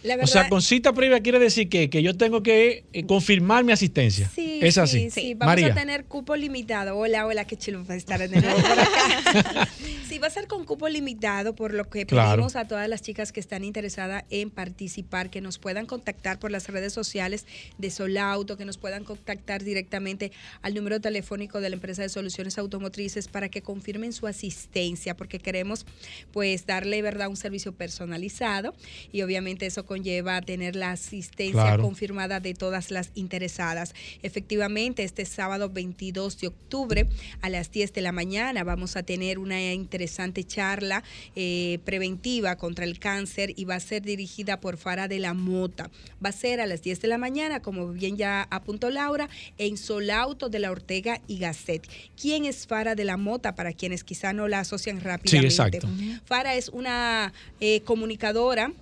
H: La
C: O sea, con cita previa quiere decir que, que yo tengo que eh, confirmar mi asistencia.
H: Sí,
C: es
H: sí,
C: así.
H: Sí, vamos
C: María.
H: a tener cupo limitado. Hola, hola, qué chulo estar de nuevo por acá. sí, va a ser con cupo limitado, por lo que
C: Claro.
H: pedimos a todas las chicas que están interesadas en participar, que nos puedan contactar por las redes sociales de Solauto, que nos puedan contactar directamente al número telefónico de la empresa de soluciones automotrices para que confirmen su asistencia, porque queremos pues darle verdad un servicio personalizado y obviamente eso conlleva tener la asistencia
C: Claro.
H: confirmada de todas las interesadas. Efectivamente, este sábado 22 de octubre a las 10 de la mañana vamos a tener una interesante charla eh, preventiva contra el cáncer y va a ser dirigida por Fara de la Mota. Va a ser a las 10 de la mañana, como bien ya apuntó Laura, en Solauto de la Ortega y Gasset. ¿Quién es Fara de la Mota? Para quienes quizá no la asocian rápidamente.
C: exacto.
H: Fara es una eh, comunicadora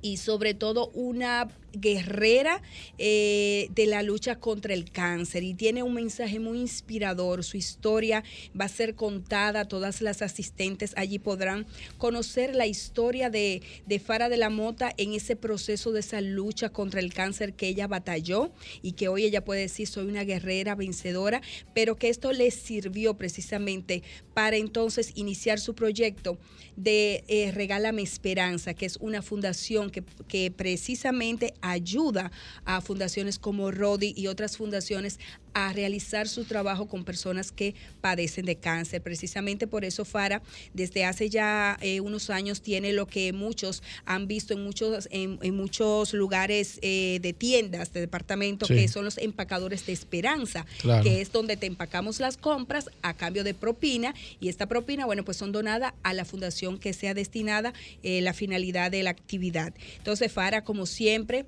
H: y sobre todo una guerrera eh, de la lucha contra el cáncer y tiene un mensaje muy inspirador. Su historia va a ser contada, todas las asistentes allí podrán conocer la historia de, de Fara de la Mota en ese proceso de esa lucha contra el cáncer que ella batalló y que hoy ella puede decir soy una guerrera vencedora, pero que esto le sirvió precisamente para entonces iniciar su proyecto de eh, Regálame Esperanza, que es una fundación que, que precisamente ayuda a fundaciones como Rodi y otras fundaciones a realizar su trabajo con personas que padecen de cáncer. Precisamente por eso Fara desde hace ya eh, unos años tiene lo que muchos han visto en muchos, en, en muchos lugares eh, de tiendas, de departamentos,
C: Sí.
H: que son los empacadores de esperanza,
C: Claro.
H: que es donde te empacamos las compras a cambio de propina y esta propina, bueno, pues son donadas a la fundación que sea destinada eh, la finalidad de la actividad. Entonces, Fara, como siempre,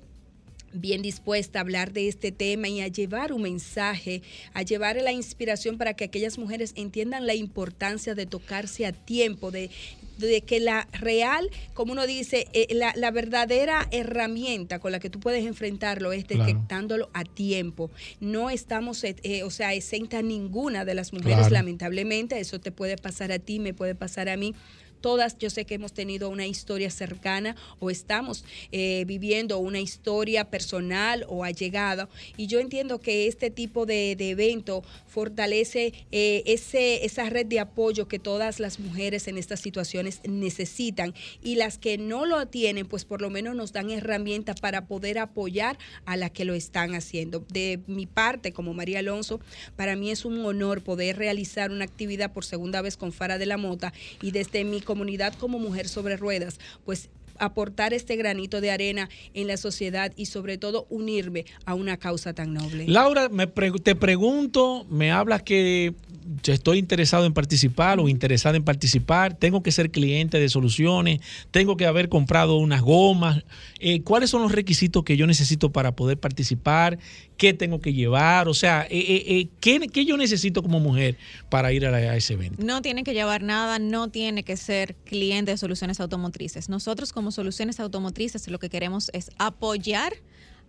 H: bien dispuesta a hablar de este tema y a llevar un mensaje, a llevar la inspiración para que aquellas mujeres entiendan la importancia de tocarse a tiempo, de de que la real, como uno dice, eh, la, la verdadera herramienta con la que tú puedes enfrentarlo es
C: Claro.
H: detectándolo a tiempo. No estamos, eh, eh, o sea, exenta ninguna de las mujeres,
C: Claro.
H: lamentablemente. Eso te puede pasar a ti, me puede pasar a mí. Todas, yo sé que hemos tenido una historia cercana o estamos eh, viviendo una historia personal o allegada. Y yo entiendo que este tipo de, evento fortalece eh, ese, esa red de apoyo que todas las mujeres en estas situaciones necesitan. Y las que no lo tienen, pues por lo menos nos dan herramientas para poder apoyar a las que lo están haciendo. De mi parte, como María Alonso, para mí es un honor poder realizar una actividad por segunda vez con Fara de la Mota y desde mi comunidad como mujer sobre ruedas, pues aportar este granito de arena en la sociedad y sobre todo unirme a una causa tan noble.
C: Laura, me pre- te pregunto, me hablas que estoy interesado en participar o interesada en participar, tengo que ser cliente de soluciones, tengo que haber comprado unas gomas. Eh, ¿Cuáles son los requisitos que yo necesito para poder participar? ¿Qué tengo que llevar? O sea, eh, eh, eh, ¿qué, qué yo necesito como mujer para ir a, la- a ese evento?
G: No tiene que llevar nada, no tiene que ser cliente de soluciones automotrices. Nosotros como soluciones automotrices lo que queremos es apoyar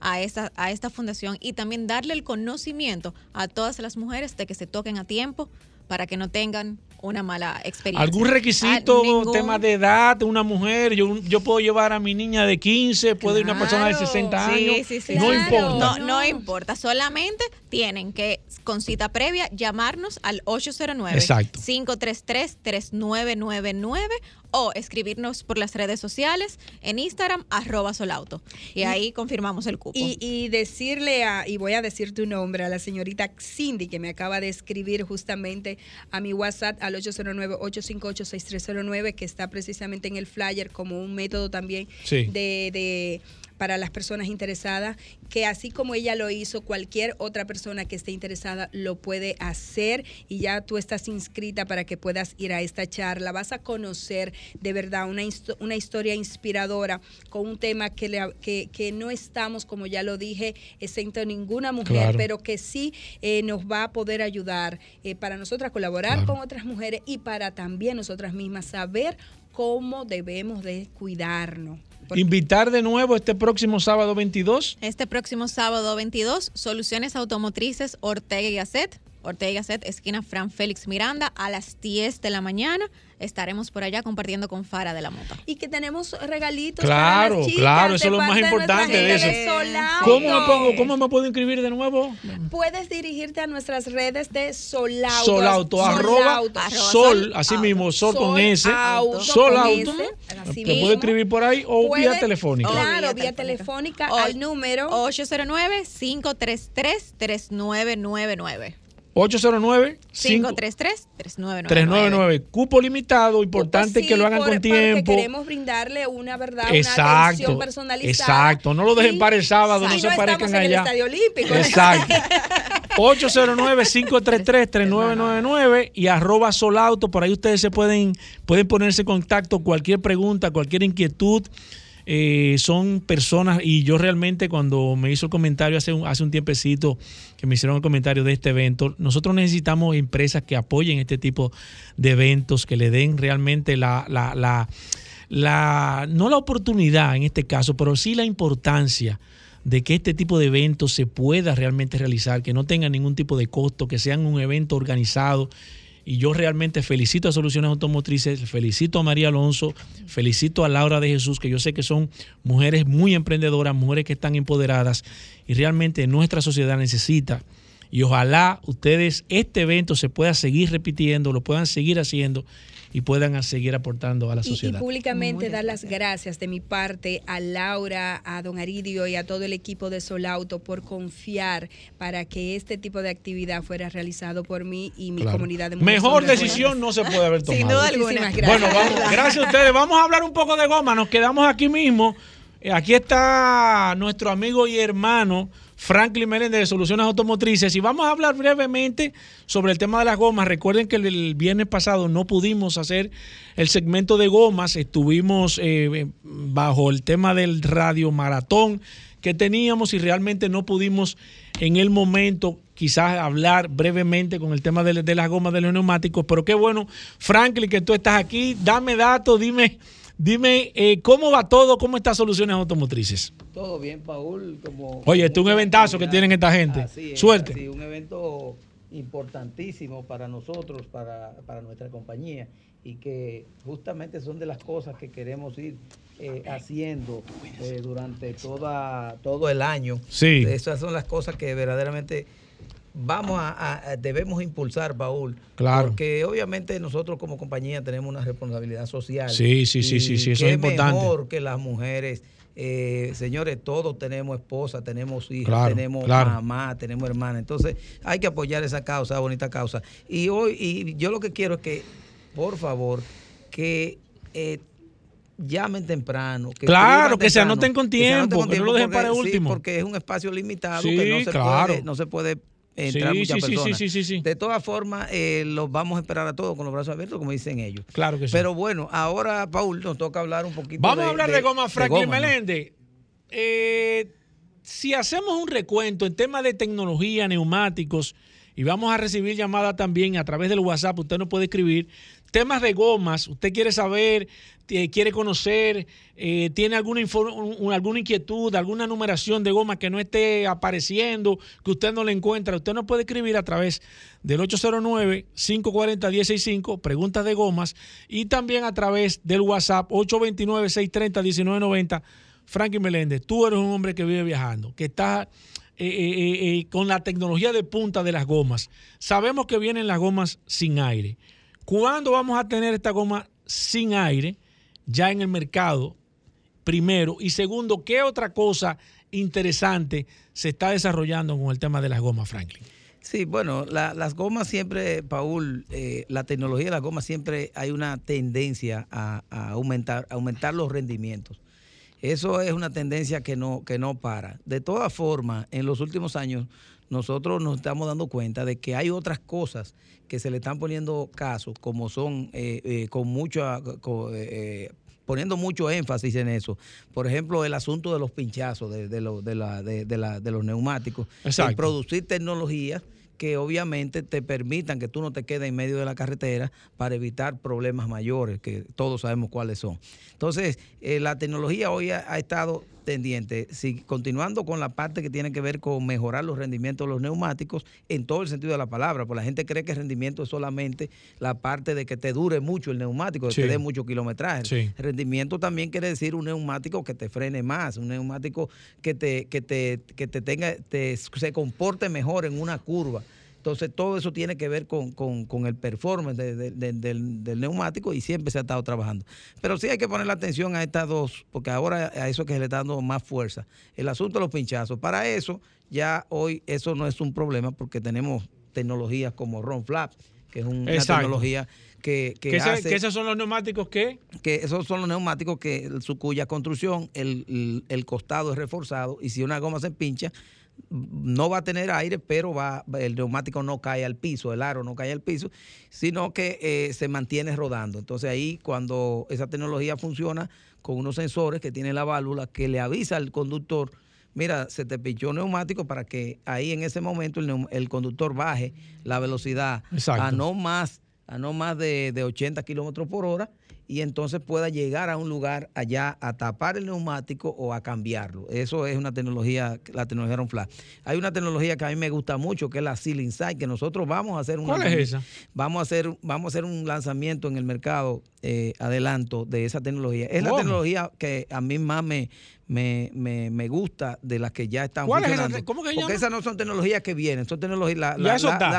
G: a esta, a esta fundación y también darle el conocimiento a todas las mujeres de que se toquen a tiempo para que no tengan una mala experiencia.
C: ¿Algún requisito,
G: Ah, ningún-
C: tema de edad de una mujer? Yo, yo puedo llevar a mi niña de 15, puede ir una persona de
H: Claro.
C: 60
G: Sí,
C: años.
G: sí, sí,
C: no importa.
G: No, no importa. Solamente tienen que, con cita previa, llamarnos al 809
C: Exacto.
G: 533 3999 o escribirnos por las redes sociales en Instagram, arroba solauto. Y ahí confirmamos el cupo.
H: Y, y decirle a, y voy a decir tu nombre, a la señorita Cindy, que me acaba de escribir justamente a mi WhatsApp al 809-858-6309, que está precisamente en el flyer como un método también
C: Sí.
H: de, de- para las personas interesadas, que así como ella lo hizo, cualquier otra persona que esté interesada lo puede hacer y ya tú estás inscrita para que puedas ir a esta charla. Vas a conocer de verdad una, una historia inspiradora con un tema que, le- que, que no estamos, como ya lo dije, exento ninguna mujer,
C: Claro.
H: pero que sí eh, nos va a poder ayudar eh, para nosotras colaborar
C: Claro.
H: con otras mujeres y para también nosotras mismas saber cómo debemos de cuidarnos. Porque-
C: Invitar de nuevo este próximo sábado 22.
G: Este próximo sábado 22, Soluciones Automotrices Ortega y Gasset. Ortega y Gasset, esquina Fran Félix Miranda, a las 10 de la mañana. Estaremos por allá compartiendo con Fara de la Mota.
H: Y que tenemos regalitos.
C: Claro,
H: para las chicas
C: claro, eso es lo más
H: de
C: importante de eso.
H: Solauto.
C: ¿Cómo me, pongo, ¿Cómo me puedo inscribir de nuevo?
H: Puedes dirigirte a nuestras redes de Solauto.
C: Solauto, arroba
H: Solauto.
C: sol, así mismo, sol con S, sol auto.
H: Así
C: Te puedo escribir por ahí o
H: Puede-
C: vía telefónica.
H: Claro, vía telefónica al número
G: 809-533-3999.
C: 809
G: 533-3999.
C: 399. Cupo limitado, importante
H: Sí,
C: que lo hagan
H: por-
C: con
H: Porque
C: tiempo.
H: queremos brindarle una verdad, una
C: Exacto.
H: atención personalizada.
C: Exacto. No lo dejen
H: Y-
C: para el sábado, no se parezcan
H: en el
C: allá.
H: Estadio Olímpico.
C: Exacto. 809-533-3999 y arroba solauto. Por ahí ustedes se pueden, pueden ponerse en contacto. Cualquier pregunta, cualquier inquietud. Eh, son personas y yo realmente cuando me hizo el comentario hace un, hace un tiempecito que me hicieron el comentario de este evento, nosotros necesitamos empresas que apoyen este tipo de eventos, que le den realmente la, la, la, la no la oportunidad en este caso, pero sí la importancia de que este tipo de eventos se pueda realmente realizar, que no tengan ningún tipo de costo, que sean un evento organizado. Y yo realmente felicito a Soluciones Automotrices, felicito a María Alonso, felicito a Laura de Jesús, que yo sé que son mujeres muy emprendedoras, mujeres que están empoderadas y realmente nuestra sociedad necesita. Y ojalá ustedes este evento se pueda seguir repitiendo, lo puedan seguir haciendo y puedan seguir aportando a la
H: Y, y
C: sociedad.
H: públicamente dar las gracias de mi parte a Laura, a don Aridio y a todo el equipo de Solauto por confiar para que este tipo de actividad fuera realizado por mí y mi
C: Claro.
H: comunidad de mujeres.
C: Mejor decisión no se puede haber tomado.
H: Sin duda alguna. Gracias.
C: Bueno, vamos, gracias a ustedes. Vamos a hablar un poco de goma. Nos quedamos aquí mismo. Eh, Aquí está nuestro amigo y hermano Franklin Meléndez de Soluciones Automotrices. Y vamos a hablar brevemente sobre el tema de las gomas. Recuerden que el, viernes pasado no pudimos hacer el segmento de gomas, estuvimos eh, bajo el tema del radio maratón que teníamos y realmente no pudimos en el momento quizás hablar brevemente con el tema de, de las gomas de los neumáticos, pero qué bueno, Franklin, que tú estás aquí, dame datos, dime, dime eh, cómo va todo, cómo está Soluciones Automotrices.
I: Todo bien, Paul. Como,
C: Oye, este es un eventazo que tienen esta gente.
I: Así es,
C: Suerte.
I: así, un evento importantísimo para nosotros, para, para nuestra compañía, y que justamente son de las cosas que queremos ir eh, haciendo eh, durante toda, todo el año.
C: Sí.
I: Esas son las cosas que verdaderamente vamos a, debemos impulsar, Paul.
C: Claro.
I: Porque obviamente nosotros como compañía tenemos una responsabilidad social.
C: Sí, sí, sí, sí, sí, eso es importante.
I: mejor que las mujeres. eh, señores, todos tenemos esposa, tenemos hijas,
C: Claro,
I: tenemos
C: claro.
I: mamá, tenemos hermana. Entonces hay que apoyar esa causa, esa bonita causa. Y hoy, y yo lo que quiero es que, por favor, que eh, llamen temprano. Que
C: Claro, que se
I: temprano,
C: anoten con
I: que se anoten
C: tiempo,
I: con
C: que no lo dejen
I: porque-
C: para el
I: sí,
C: último.
I: porque es un espacio limitado
C: Sí,
I: que no se
C: claro.
I: puede, no se puede entrar
C: Sí,
I: muchas
C: sí,
I: personas.
C: sí.
I: De todas formas, eh, los vamos a esperar a todos con los brazos abiertos, como dicen ellos.
C: Claro que sí.
I: Pero bueno, ahora, Paul, nos toca hablar un poquito
C: Vamos a hablar de, goma, Franklin
I: goma, ¿no?
C: Meléndez. Eh, si hacemos un recuento en temas de tecnología, neumáticos, y vamos a recibir llamadas también a través del WhatsApp, usted nos puede escribir. Temas de gomas, usted quiere saber, quiere conocer, eh, tiene alguna, alguna inquietud, alguna numeración de goma que no esté apareciendo, que usted no le encuentra, usted nos puede escribir a través del 809-540-165, preguntas de gomas, y también a través del WhatsApp 829-630-1990. Frankie Meléndez, tú eres un hombre que vive viajando, que está eh, eh, con la tecnología de punta de las gomas. Sabemos que vienen las gomas sin aire. ¿Cuándo vamos a tener esta goma sin aire ya en el mercado? Primero. Y segundo, ¿qué otra cosa interesante se está desarrollando con el tema de las gomas, Franklin?
I: Sí, bueno, la- las gomas siempre, Paul, eh, la tecnología de las gomas siempre hay una tendencia a, aumentar, aumentar los rendimientos. Eso es una tendencia que no, que no para. De todas formas, en los últimos años, nosotros nos estamos dando cuenta de que hay otras cosas que se le están poniendo caso, como son eh, eh, con mucho, con, eh, poniendo mucho énfasis en eso. Por ejemplo, el asunto de los pinchazos de, de, lo- de la- de- de la- de los neumáticos.
C: Exacto.
I: El producir tecnologías que obviamente te permitan que tú no te quedes en medio de la carretera para evitar problemas mayores, que todos sabemos cuáles son. Entonces, eh, la tecnología hoy ha, ha estado tendiente, si, continuando con la parte que tiene que ver con mejorar los rendimientos de los neumáticos en todo el sentido de la palabra, porque la gente cree que rendimiento es solamente la parte de que te dure mucho el neumático,
C: Sí.
I: que te dé mucho kilometraje.
C: Sí.
I: Rendimiento también quiere decir un neumático que te frene más, un neumático que te, que te, que te tenga, te, se comporte mejor en una curva. Entonces todo eso tiene que ver con, con- con el performance de- de- de- del, del neumático y siempre se ha estado trabajando. Pero sí hay que poner la atención a estas dos, porque ahora a eso que se le está dando más fuerza. El asunto de los pinchazos. Para eso, ya hoy eso no es un problema porque tenemos tecnologías como Ron Flap, que es un- una
C: Exacto.
I: tecnología que, que
C: Que, ese- que esos son los neumáticos que
I: que esos son los neumáticos que su cuya construcción el, el- el costado es reforzado y si una goma se pincha no va a tener aire pero va el neumático no cae al piso el aro no cae al piso sino que eh, se mantiene rodando entonces ahí cuando esa tecnología funciona con unos sensores que tiene la válvula que le avisa al conductor mira, se te pinchó un neumático para que ahí en ese momento el, conductor baje la velocidad
C: Exacto.
I: a no más a no más de, de 80 kilómetros por hora y entonces pueda llegar a un lugar allá a tapar el neumático o a cambiarlo. Eso es una tecnología, la tecnología Ronflat. Hay una tecnología que a mí me gusta mucho, que es la Seal Insight, que nosotros vamos a hacer un
C: ¿Cuál es esa?
I: Vamos a hacer, vamos a hacer un lanzamiento en el mercado eh, adelanto de esa tecnología. Es la tecnología que a mí más me, me, me, me gusta de las que ya están
C: ¿Cuál es esa cómo que
I: Porque esas no son tecnologías que vienen, son tecnologías, la,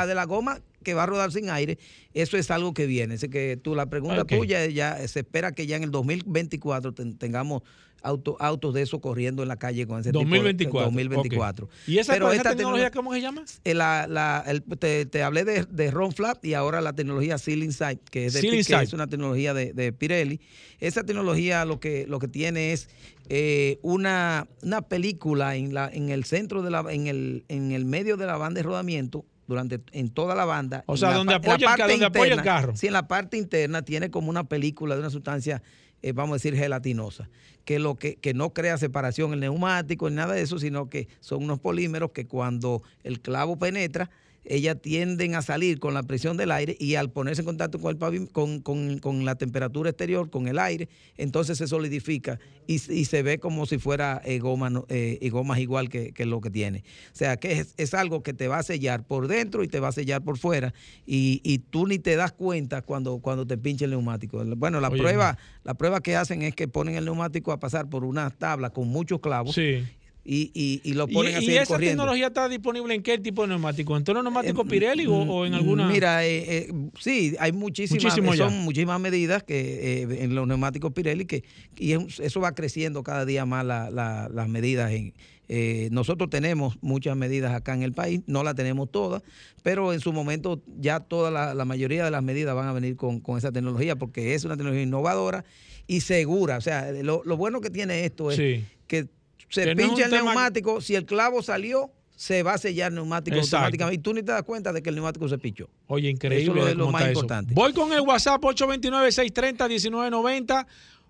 I: de la goma que va a rodar sin aire, eso es algo que viene. Así que tú, la pregunta tuya, ya se espera que ya en el 2024 ten- tengamos auto- autos de eso corriendo en la calle con ese tipo de
C: 2024.
I: 2024.
C: ok. ¿Y esa,
I: Pero esta
C: tecnología
I: tecno-
C: cómo se llama?
I: eh, la- la- el- te, te hablé de, de Ron Flap y ahora la tecnología Seal Insight, que es, de, que es una tecnología de, de Pirelli. Esa tecnología lo que, lo que tiene es eh, una, una película en, la, en el centro de la, en el, en el medio de la banda de rodamiento durante en toda la banda.
C: O sea,
I: la
C: donde apoya el donde apoya el carro.
I: Sí, en la parte interna tiene como una película de una sustancia, eh, vamos a decir, gelatinosa, que, lo que, que no crea separación en el neumático ni nada de eso, sino que son unos polímeros que cuando el clavo penetra, ellas tienden a salir con la presión del aire y al ponerse en contacto con, el pavim- con, con- con la temperatura exterior, con el aire, entonces se solidifica y, y se ve como si fuera eh, goma, eh, y gomas igual que, que lo que tiene. O sea, que es, es algo que te va a sellar por dentro y te va a sellar por fuera y, y tú ni te das cuenta cuando, cuando te pinche el neumático. Bueno, la
C: Oye,
I: prueba, la prueba que hacen es que ponen el neumático a pasar por una tabla con muchos clavos
C: Sí.
I: Y, y- y lo
C: ¿Y,
I: ponen
C: y
I: así
C: esa
I: corriendo.
C: tecnología está disponible en qué tipo de neumático? ¿En todos los neumáticos
I: Eh,
C: Pirelli o, o en alguna?
I: Mira, eh, eh, sí, hay muchísimas, eh, son muchísimas medidas que eh, en los neumáticos Pirelli que y es- eso va creciendo cada día más la- la- las medidas. En, eh, nosotros tenemos muchas medidas acá en el país, no las tenemos todas, pero en su momento ya toda la, la mayoría de las medidas van a venir con, con esa tecnología porque es una tecnología innovadora y segura. O sea, lo, lo bueno que tiene esto es
C: Sí.
I: que se
C: no
I: pincha
C: un
I: el
C: tema-
I: neumático, si el clavo salió, se va a sellar el neumático
C: Exacto.
I: automáticamente y tú ni te das cuenta de que el neumático se pichó.
C: Oye, increíble.
I: Eso es lo- más
C: eso.
I: importante.
C: Voy con el WhatsApp 829-630-1990.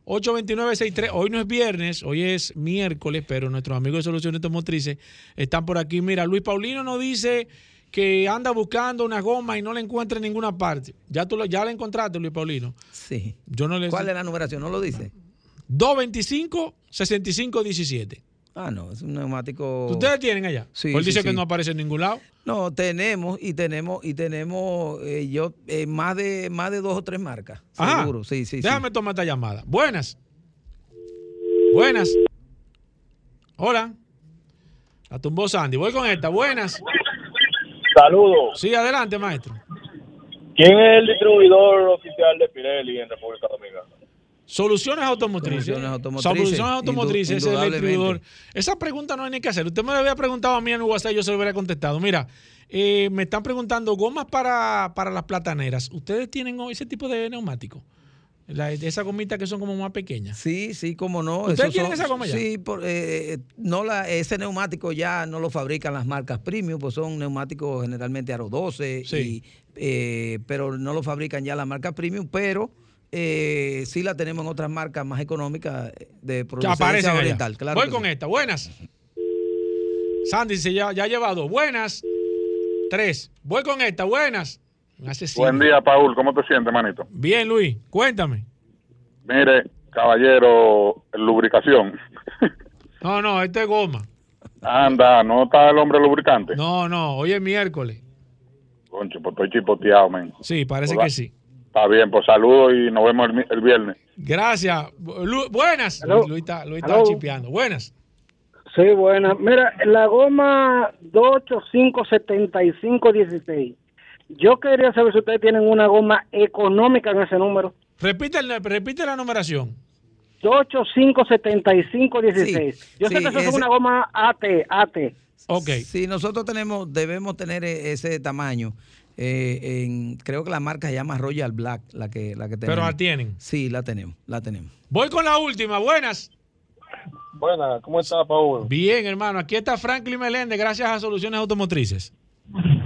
C: 829-63. Hoy no es viernes, hoy es miércoles, pero nuestros amigos de Soluciones Automotrices están por aquí. Mira, Luis Paulino nos dice que anda buscando una goma y no la encuentra en ninguna parte. Ya tú lo, ya la encontraste, Luis Paulino.
I: Sí.
C: Yo no le
I: ¿Cuál es la numeración? ¿No lo dice?
C: 225-6517.
I: Ah, no, es un neumático.
C: ¿Ustedes tienen allá?
I: Sí,
C: Él
I: sí,
C: dice que no aparece en ningún lado.
I: No, tenemos y tenemos y tenemos eh, yo eh, más de más de dos o tres marcas.
C: Ajá.
I: Seguro, sí, sí, sí.
C: Déjame tomar esta llamada. Buenas. Buenas. Hola. La tumbó Sandy. Voy con esta. Buenas.
J: Saludos.
C: Sí, adelante, maestro.
J: ¿Quién es el distribuidor oficial de Pirelli en República Dominicana?
C: Soluciones automotrices.
I: Soluciones automotrices,
C: Soluciones automotrices,
I: indu-
C: ese distribuidor. Esa pregunta no hay ni que hacer. Usted me la había preguntado a mí en WhatsApp y yo se lo hubiera contestado. Mira, eh, me están preguntando gomas para, para las plataneras. ¿Ustedes tienen ese tipo de neumáticos? La, esas gomitas que son como más pequeñas.
I: Sí, sí, cómo no.
C: ¿Ustedes tienen
I: son-
C: esa goma ya?
I: Sí, por, eh, no la, ese neumático ya no lo fabrican las marcas premium, pues son neumáticos generalmente Aro 12,
C: Sí.
I: y, eh, pero no lo fabrican ya las marcas premium, pero eh, sí la tenemos en otras marcas más económicas de procedencia
C: allá.
I: oriental. Claro
C: Voy con
I: sí.
C: esta. Buenas. Sandy dice, ya, ya ha llevado. Buenas. Tres. Voy con esta. Buenas.
K: Buen día, Paul. ¿Cómo te sientes, manito?
C: Bien, Luis. Cuéntame.
K: Mire, caballero, lubricación.
C: No, no, este es goma.
K: Anda, ¿no está el hombre lubricante?
C: No, no, hoy es miércoles.
K: Concho, pues estoy chipoteado, men.
C: Sí, parece
K: Hola.
C: que sí.
K: Está bien, pues saludos y nos vemos el, viernes.
C: Gracias. Lu- buenas.
L: Aló.
C: Luis, está, Luis está chipeando. Buenas.
L: Sí, buena. Mira, la goma 2857516. Yo quería saber si ustedes tienen una goma económica en ese número.
C: Repite, el- repite la numeración.
L: 2857516. Yo sé
I: sí,
L: que eso es una goma AT, AT.
I: Si nosotros tenemos, debemos tener e- ese tamaño. Eh, en, creo que la marca se llama Royal Black, la que, la que tenemos.
C: Pero la tienen.
I: Sí, la tenemos, la tenemos.
C: Voy con la última. Buenas.
J: Buenas, ¿cómo está, Paul?
C: Bien, hermano. Aquí está Franklin Meléndez, gracias a Soluciones Automotrices.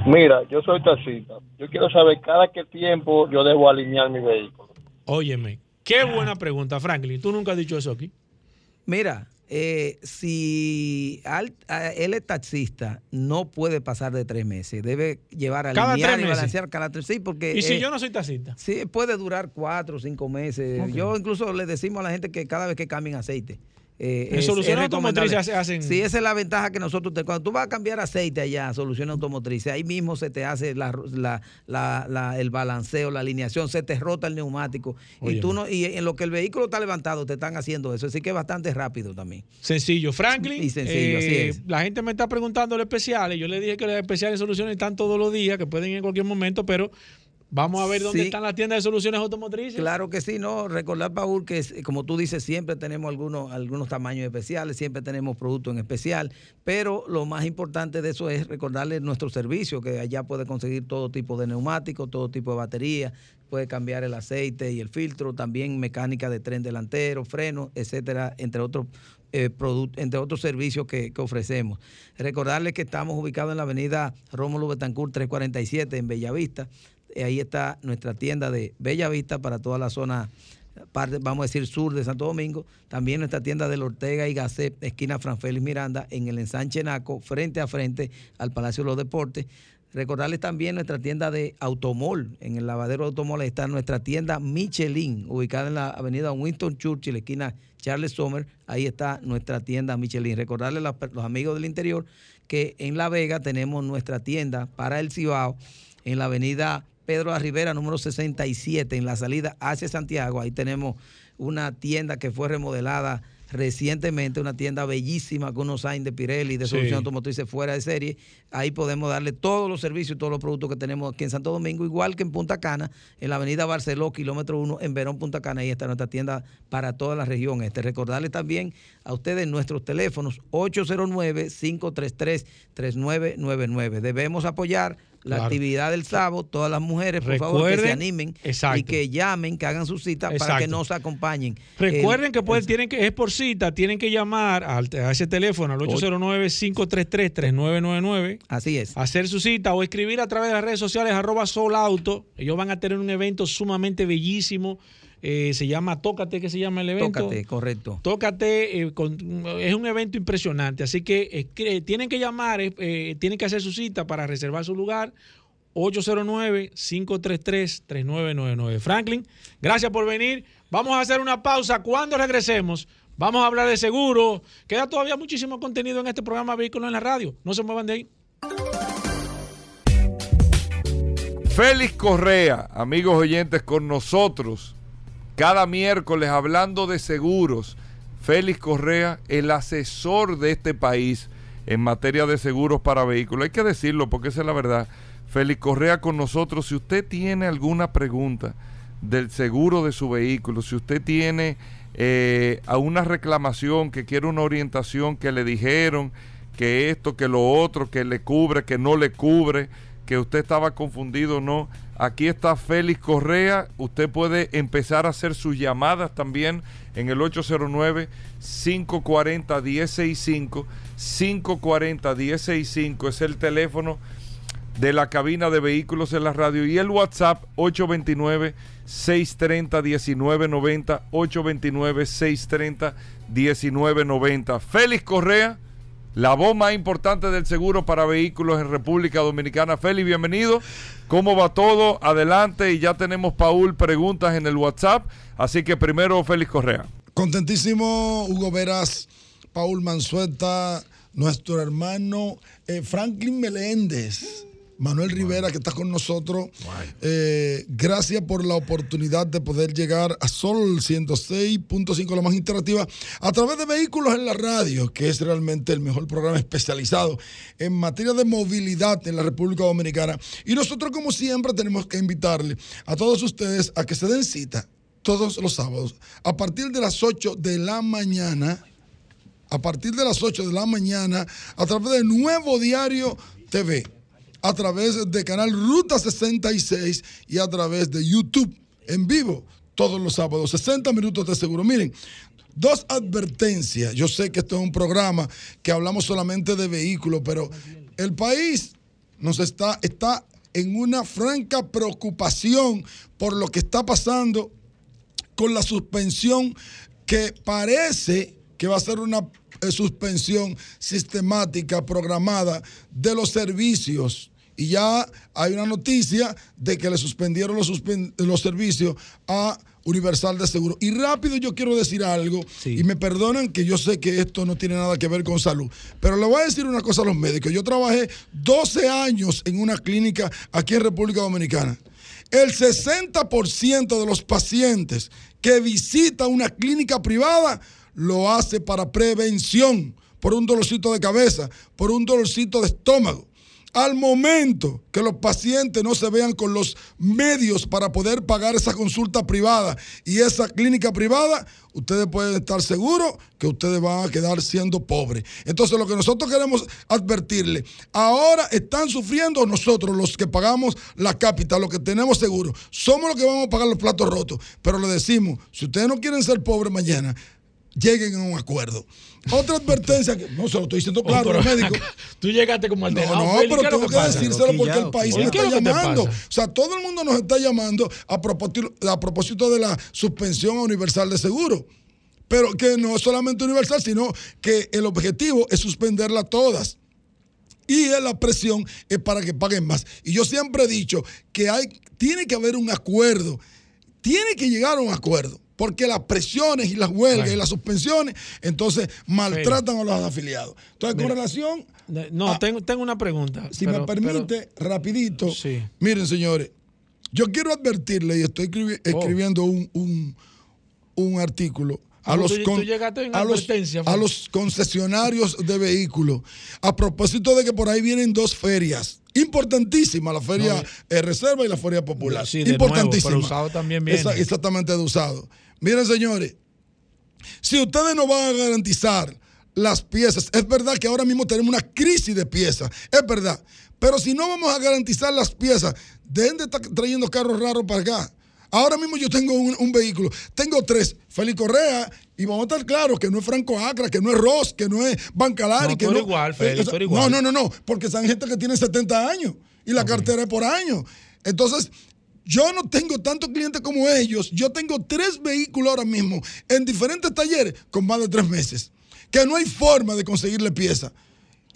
J: Mira, yo soy taxista. Yo quiero saber cada qué tiempo yo debo alinear mi vehículo.
C: Óyeme, qué buena pregunta, Franklin. Tú nunca has dicho eso aquí.
I: Mira, eh, si al- a- él es taxista, no puede pasar de tres meses. Debe llevar a
C: Cada
I: y
C: meses.
I: balancear cada tres. Sí, porque.
C: ¿Y si
I: eh,
C: yo no soy taxista?
I: Sí, puede durar cuatro o cinco meses. Yo incluso le decimos a la gente que cada vez que cambien aceite. Eh,
C: En
I: es-
C: Soluciones. Automotrices hacen-
I: Sí, esa es la ventaja que nosotros te, cuando tú vas a cambiar aceite allá, Soluciones Automotrices, ahí mismo se te hace la, la- el balanceo, la alineación, se te rota el neumático y tú no y en lo que el vehículo está levantado te están haciendo eso, así que es bastante rápido también.
C: Sencillo, Franklin.
I: Y sencillo, así
C: eh,
I: es.
C: La gente me está preguntando los especiales. Yo le dije que los especiales soluciones están todos los días, que pueden ir en cualquier momento, pero vamos a ver dónde
I: Sí.
C: están las tiendas de soluciones automotrices.
I: Claro que sí, no, recordar Paul que como tú dices, siempre tenemos algunos, algunos tamaños especiales, siempre tenemos productos en especial, pero lo más importante de eso es recordarle nuestro servicio, que allá puede conseguir todo tipo de neumáticos, todo tipo de batería, puede cambiar el aceite y el filtro, también mecánica de tren delantero, frenos, etcétera, entre otros eh, entre otros servicios que, que ofrecemos. Recordarles que estamos ubicados en la avenida Rómulo Betancourt 347 en Bellavista. Eh, Ahí está nuestra tienda de Bellavista para toda la zona, parte, vamos a decir, sur de Santo Domingo. También nuestra tienda del Ortega y Gasset, esquina Fran Félix Miranda, en el ensanche Naco, frente a frente al Palacio de los Deportes. Recordarles también nuestra tienda de Automol. En el lavadero de Automol está nuestra tienda Michelin, ubicada en la avenida Winston Churchill, esquina Charles Sommer. Ahí está nuestra tienda Michelin. Recordarles a los amigos del interior que en La Vega tenemos nuestra tienda para el Cibao en la avenida Pedro Rivera, número 67, en la salida hacia Santiago. Ahí tenemos una tienda que fue remodelada recientemente, una tienda bellísima con unos signs de Pirelli, de
C: Sí.
I: solución automotrices fuera de serie. Ahí podemos darle todos los servicios y todos los productos que tenemos aquí en Santo Domingo, igual que en Punta Cana, en la avenida Barceló, kilómetro 1, en Verón, Punta Cana. Ahí está nuestra tienda para toda la región este. Recordarles también a ustedes nuestros teléfonos 809-533-3999. Debemos apoyar la
C: Claro.
I: actividad del sábado, todas las mujeres, por favor, que se animen
C: Exacto.
I: y que llamen, que hagan su cita para que nos acompañen.
C: Recuerden
I: El-
C: que pueden, tienen que es por cita, tienen que llamar al, a ese teléfono al 809-533-3999.
I: Así es.
C: Hacer su cita o escribir a través de las redes sociales arroba solauto. Ellos van a tener un evento sumamente bellísimo. Eh, se llama Tócate, que se llama el evento.
I: Tócate, correcto.
C: Tócate, eh, con- es un evento impresionante, así que tienen que llamar, eh, eh, tienen que hacer su cita para reservar su lugar. 809-533-3999. Franklin, gracias por venir. Vamos a hacer una pausa. Cuando regresemos, vamos a hablar de seguro. Queda todavía muchísimo contenido en este programa Vehículos en la Radio. No se muevan de ahí.
B: Félix Correa, amigos oyentes, con nosotros cada miércoles hablando de seguros. Félix Correa, el asesor de este país en materia de seguros para vehículos. Hay que decirlo porque esa es la verdad. Félix Correa con nosotros. Si usted tiene alguna pregunta del seguro de su vehículo, si usted tiene eh, a una reclamación, que quiere una orientación, que le dijeron que esto, que lo otro, que le cubre, que no le cubre, que usted estaba confundido o no. Aquí está Félix Correa. Usted puede empezar a hacer sus llamadas también en el 809-540-1065. 540-1065 es el teléfono de la cabina de vehículos en la radio y el WhatsApp 829-630-1990. 829-630-1990. Félix Correa la voz más importante del seguro para vehículos en República Dominicana. Félix, bienvenido. ¿Cómo va todo? Adelante y ya tenemos, Paul, preguntas en el WhatsApp. Así que primero, Félix Correa.
M: Contentísimo, Hugo Veras, Paul Mansueta, nuestro hermano eh, Franklin Meléndez. Manuel Rivera, que está con nosotros. Eh, gracias por la oportunidad de poder llegar a Sol 106.5, la más interactiva, a través de Vehículos en la Radio, que es realmente el mejor programa especializado en materia de movilidad en la República Dominicana. Y nosotros, como siempre, tenemos que invitarle a todos ustedes a que se den cita todos los sábados a partir de las 8 de la mañana. A partir de las 8 de la mañana, a través de Nuevo Diario TV a través de canal Ruta 66 y a través de YouTube en vivo todos los sábados. 60 minutos de seguro. Miren, dos advertencias. Yo sé que esto es un programa que hablamos solamente de vehículos, pero el país nos está, está en una franca preocupación por lo que está pasando con la suspensión que parece que va a ser una suspensión sistemática, programada de los servicios. Y ya hay una noticia de que le suspendieron los, suspen- los servicios a Universal de Seguro. Y rápido yo quiero decir algo, y me perdonan que yo sé que esto no tiene nada que ver con salud, pero le voy a decir una cosa a los médicos. Yo trabajé 12 años en una clínica aquí en República Dominicana. El 60% de los pacientes que visita una clínica privada lo hace para prevención, por un dolorcito de cabeza, por un dolorcito de estómago. Al momento que los pacientes no se vean con los medios para poder pagar esa consulta privada y esa clínica privada, ustedes pueden estar seguros que ustedes van a quedar siendo pobres. Entonces lo que nosotros queremos advertirle, ahora están sufriendo nosotros los que pagamos la cápita, los que tenemos seguro, somos los que vamos a pagar los platos rotos, pero le decimos, si ustedes no quieren ser pobres mañana, lleguen a un acuerdo. Otra advertencia, que no se lo estoy diciendo claro,
C: pero
M: los médicos.
C: Tú llegaste como
M: No,
C: alterado.
M: no,
C: Félix,
M: pero
C: ¿qué es lo
M: tengo que,
C: pasa?
M: decírselo porque el país me
C: ¿Qué es
M: está
C: que
M: llamando. O sea, todo el mundo nos está llamando a propósito, a propósito de la suspensión universal de seguro. Pero que no es solamente universal, sino que el objetivo es suspenderla todas. Y la presión es para que paguen más. Y yo siempre he dicho que hay, tiene que haber un acuerdo. Tiene que llegar a un acuerdo. Porque las presiones y las huelgas y las suspensiones, entonces maltratan a los afiliados. Entonces, con relación
C: No, tengo, tengo una pregunta.
M: Si
C: pero-
M: me permite, rapidito.
C: Sí.
M: Miren, señores, yo quiero advertirle y estoy escribi-
C: Oh.
M: escribiendo un, un, un artículo a
C: Ah,
M: los,
C: tú-
M: con- a, los, a los concesionarios de vehículos. A propósito de que por ahí vienen dos ferias importantísimas, la feria
C: No,
M: eh, Reserva y la feria Popular.
C: Sí, de nuevo,
M: importantísima.
C: pero usado también viene.
M: Esa- exactamente de usado. Miren, señores, si ustedes no van a garantizar las piezas, es verdad que ahora mismo tenemos una crisis de piezas, es verdad. Pero si no vamos a garantizar las piezas, dejen de estar trayendo carros raros para acá. Ahora mismo yo tengo un, un vehículo, tengo tres, Félix Correa, y vamos a estar claros que no es Franco Acra, que no es Ross, que no es Bancalari.
C: No,
M: que no,
C: igual, Félix,
M: Eh,
C: eres
M: No, no, no, no, porque son gente que tiene 70 años y la cartera es por año. Entonces, yo no tengo tantos clientes como ellos. Yo tengo tres vehículos ahora mismo en diferentes talleres con más de tres meses. Que no hay forma de conseguirle pieza.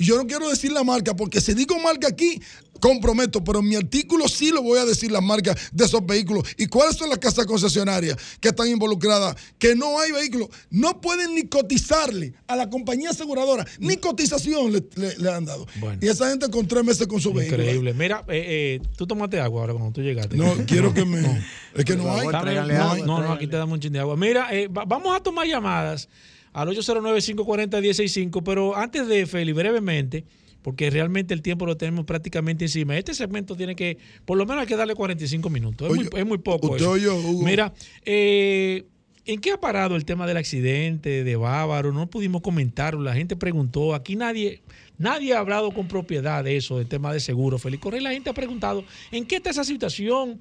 M: Yo no quiero decir la marca, porque si digo marca aquí, comprometo, pero en mi artículo sí lo voy a decir las marcas de esos vehículos. ¿Y cuáles son las casas concesionarias que están involucradas? Que no hay vehículos. No pueden ni cotizarle a la compañía aseguradora, ni cotización le, le- le han dado. Y esa gente con tres meses con su vehículo.
C: Increíble. Mira, eh, eh, tú tomaste agua ahora cuando tú llegaste.
M: No, quiero que me. Es que no hay.
C: Bien, no, no, no, aquí te damos un chin de agua. Mira, eh, va- vamos a tomar llamadas al 809-540-165, pero antes de, Feli, brevemente, porque realmente el tiempo lo tenemos prácticamente encima. Este segmento tiene que, por lo menos hay que darle 45 minutos. Es, muy, es muy poco.
M: usted Hugo.
C: Mira, eh, ¿en qué ha parado el tema del accidente de Bávaro? No pudimos comentarlo, la gente preguntó, aquí nadie... Nadie ha hablado con propiedad de eso, del tema de seguro, Félix Correa. La gente ha preguntado, ¿en qué está esa situación?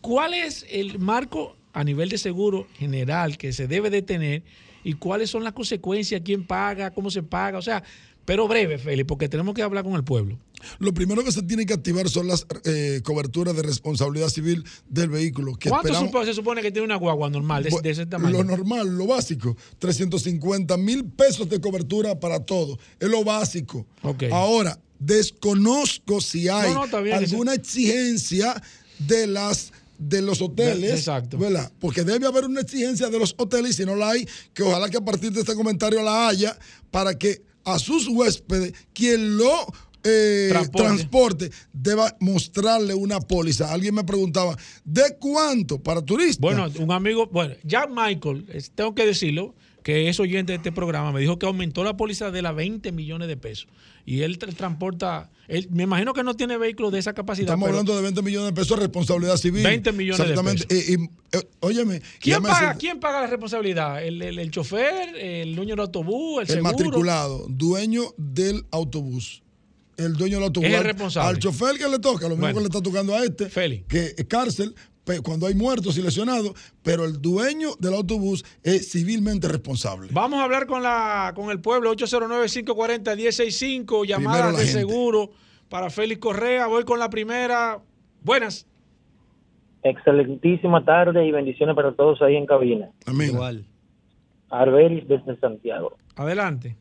C: ¿Cuál es el marco a nivel de seguro general que se debe de tener y cuáles son las consecuencias, quién paga, cómo se paga? O sea, pero breve, Félix, porque tenemos que hablar con el pueblo.
M: Lo primero que se tiene que activar son las eh, coberturas de responsabilidad civil del vehículo. Que
C: ¿Cuánto supo- se supone que tiene una guagua normal de, de ese tamaño?
M: Lo normal, lo básico, 350 mil pesos de cobertura para todo. Es lo básico.
C: Ok.
M: Ahora, desconozco si hay
C: No, no, está bien,
M: alguna exigencia de las de los hoteles,
C: De- exacto.
M: ¿verdad? Porque debe haber una exigencia de los hoteles y si no la hay, que ojalá que a partir de este comentario la haya para que a sus huéspedes, quien lo eh,
C: Transporte.
M: transporte, deba mostrarle una póliza. Alguien me preguntaba, ¿de cuánto para turistas?
C: Bueno, un amigo, bueno, Jack Michael, es- tengo que decirlo, que es oyente de este programa, me dijo que aumentó la póliza de la 20 millones de pesos. Y él tra- transporta, él, me imagino que no tiene vehículos de esa capacidad.
M: Estamos
C: pero-
M: hablando de 20 millones de pesos de responsabilidad civil.
C: 20 millones de
M: Exactamente. Y- y, eh, óyeme,
C: ¿Quién paga, ¿Quién paga la responsabilidad? ¿El, el, el chofer, el dueño del autobús, el,
M: el
C: seguro?
M: matriculado, dueño del autobús. El dueño del autobús.
C: Es el responsable.
M: Al chofer que le toca, lo mismo
C: Bueno.
M: que le está tocando a este, que es cárcel cuando hay muertos y lesionados, pero el dueño del autobús es civilmente responsable.
C: Vamos a hablar con la con el pueblo 809-540-165, llamadas
M: la
C: de
M: gente.
C: seguro para Félix Correa. Voy con la primera. Buenas.
N: Excelentísima tarde y bendiciones para todos ahí en cabina.
M: Amén.
I: Igual.
N: Arberis desde Santiago.
C: Adelante.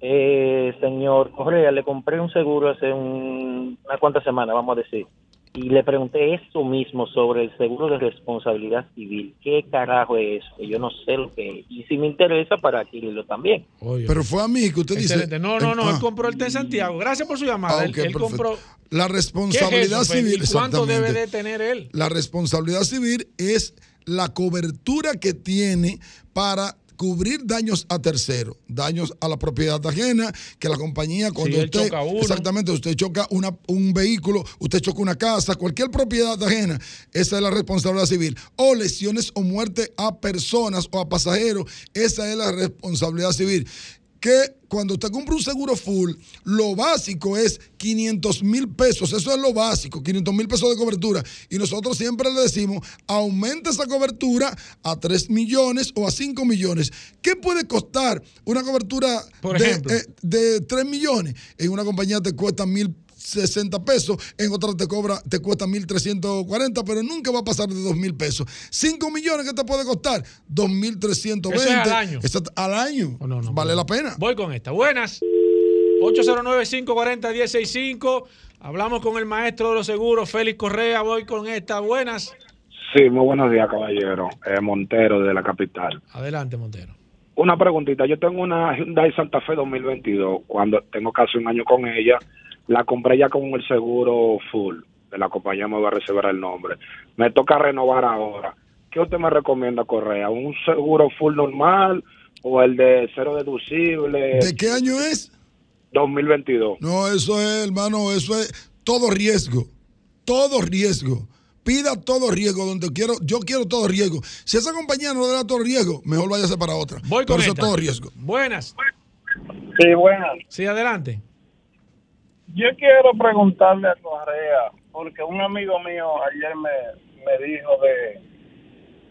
N: Eh, señor Correa, le compré un seguro hace un- una cuantas semanas, vamos a decir, y le pregunté eso mismo sobre el seguro de responsabilidad civil. ¿Qué carajo es eso? Que Yo no sé lo que es. Y si me interesa, para adquirirlo también.
M: Pero fue a mí que usted dice.
C: No, no, no,
M: Ah,
C: él compró el té en Santiago. Gracias por su llamada.
M: ah,
C: Él-
M: ok,
C: él, compró.
M: La
C: ¿Qué es
M: responsabilidad civil.
C: ¿Y ¿Cuánto debe de tener él?
M: La responsabilidad civil es la cobertura que tiene para cubrir daños a terceros, daños a la propiedad ajena, que la compañía cuando usted
C: choca uno.
M: exactamente usted choca una, un vehículo, usted choca una casa, cualquier propiedad ajena, esa es la responsabilidad civil. O lesiones o muerte a personas o a pasajeros, esa es la responsabilidad civil que cuando usted compra un seguro full, lo básico es 500 mil pesos. Eso es lo básico, 500 mil pesos de cobertura. Y nosotros siempre le decimos, aumenta esa cobertura a 3 millones o a 5 millones. ¿Qué puede costar una cobertura
C: Por
M: de, eh, de 3 millones? En una compañía te cuesta mil 60 pesos, en otra te cobra, te cuesta 1.340, pero nunca va a pasar de 2 mil pesos. 5 millones que te puede costar, 2.320.
C: Eso es al año.
M: Al año. vale la pena.
C: Voy con esta. Buenas. 809-540-165. Hablamos con el maestro de los seguros, Félix Correa. Voy con esta. Buenas.
O: Sí, muy buenos días, caballero. Eh, Montero de la capital.
C: Adelante, Montero.
O: Una preguntita. Yo tengo una Hyundai Santa Fe 2022. Cuando tengo casi un año con ella, la compré ya con el seguro full de la compañía, me va a recibir el nombre. Me toca renovar ahora. ¿Qué usted me recomienda, Correa? ¿Un seguro full normal o el de cero deducible?
M: ¿De qué año es?
O: 2022.
M: No, eso es, hermano, eso es todo riesgo. Todo riesgo. Pida todo riesgo donde quiero, yo quiero todo riesgo. Si esa compañía no le da todo riesgo, mejor váyase para otra.
C: Voy con
M: Pero eso es todo riesgo.
C: Buenas.
J: Sí, buenas.
C: Sí, adelante.
J: Yo quiero preguntarle a Correa, porque un amigo mío ayer me, me dijo de,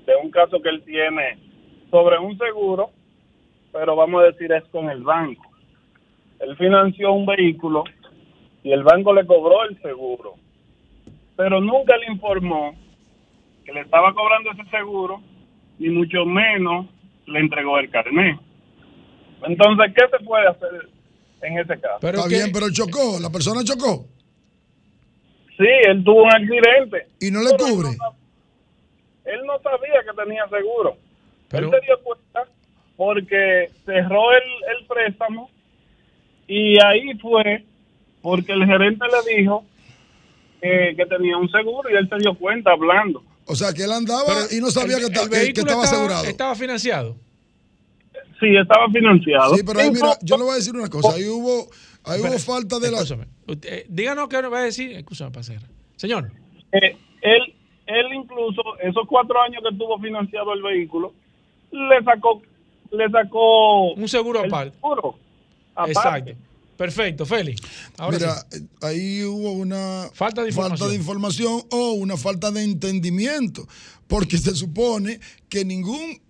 J: de un caso que él tiene sobre un seguro, pero vamos a decir es con el banco. Él financió un vehículo y el banco le cobró el seguro, pero nunca le informó que le estaba cobrando ese seguro, ni mucho menos le entregó el carnet. Entonces, ¿qué se puede hacer en ese caso?
M: Está bien, pero chocó, la persona chocó.
J: Sí, él tuvo un accidente.
M: ¿Y no le
J: él
M: cubre?
J: no Él no sabía que tenía seguro.
C: Pero-
J: Él se dio cuenta porque cerró el, el préstamo y ahí fue porque el gerente le dijo que, que tenía un seguro y él se dio cuenta hablando.
M: O sea, que él andaba y no sabía
C: El-
M: que,
C: el
M: que- estaba asegurado.
C: Estaba financiado.
J: Sí, estaba financiado.
M: Sí, pero ahí, mira, yo le voy a decir una cosa. Ahí hubo, ahí hubo falta de la.
C: Usted, eh, díganos qué va a decir. Escúchame, pasera. Señor.
J: Eh, él, él incluso, esos cuatro años que tuvo financiado el vehículo, le sacó, le sacó
C: un seguro aparte.
J: seguro aparte.
C: Exacto. Perfecto, Félix. Ahora
M: Mira,
C: sí.
M: eh, ahí hubo una
C: Falta de información.
M: información o una falta de entendimiento, porque se supone que ningún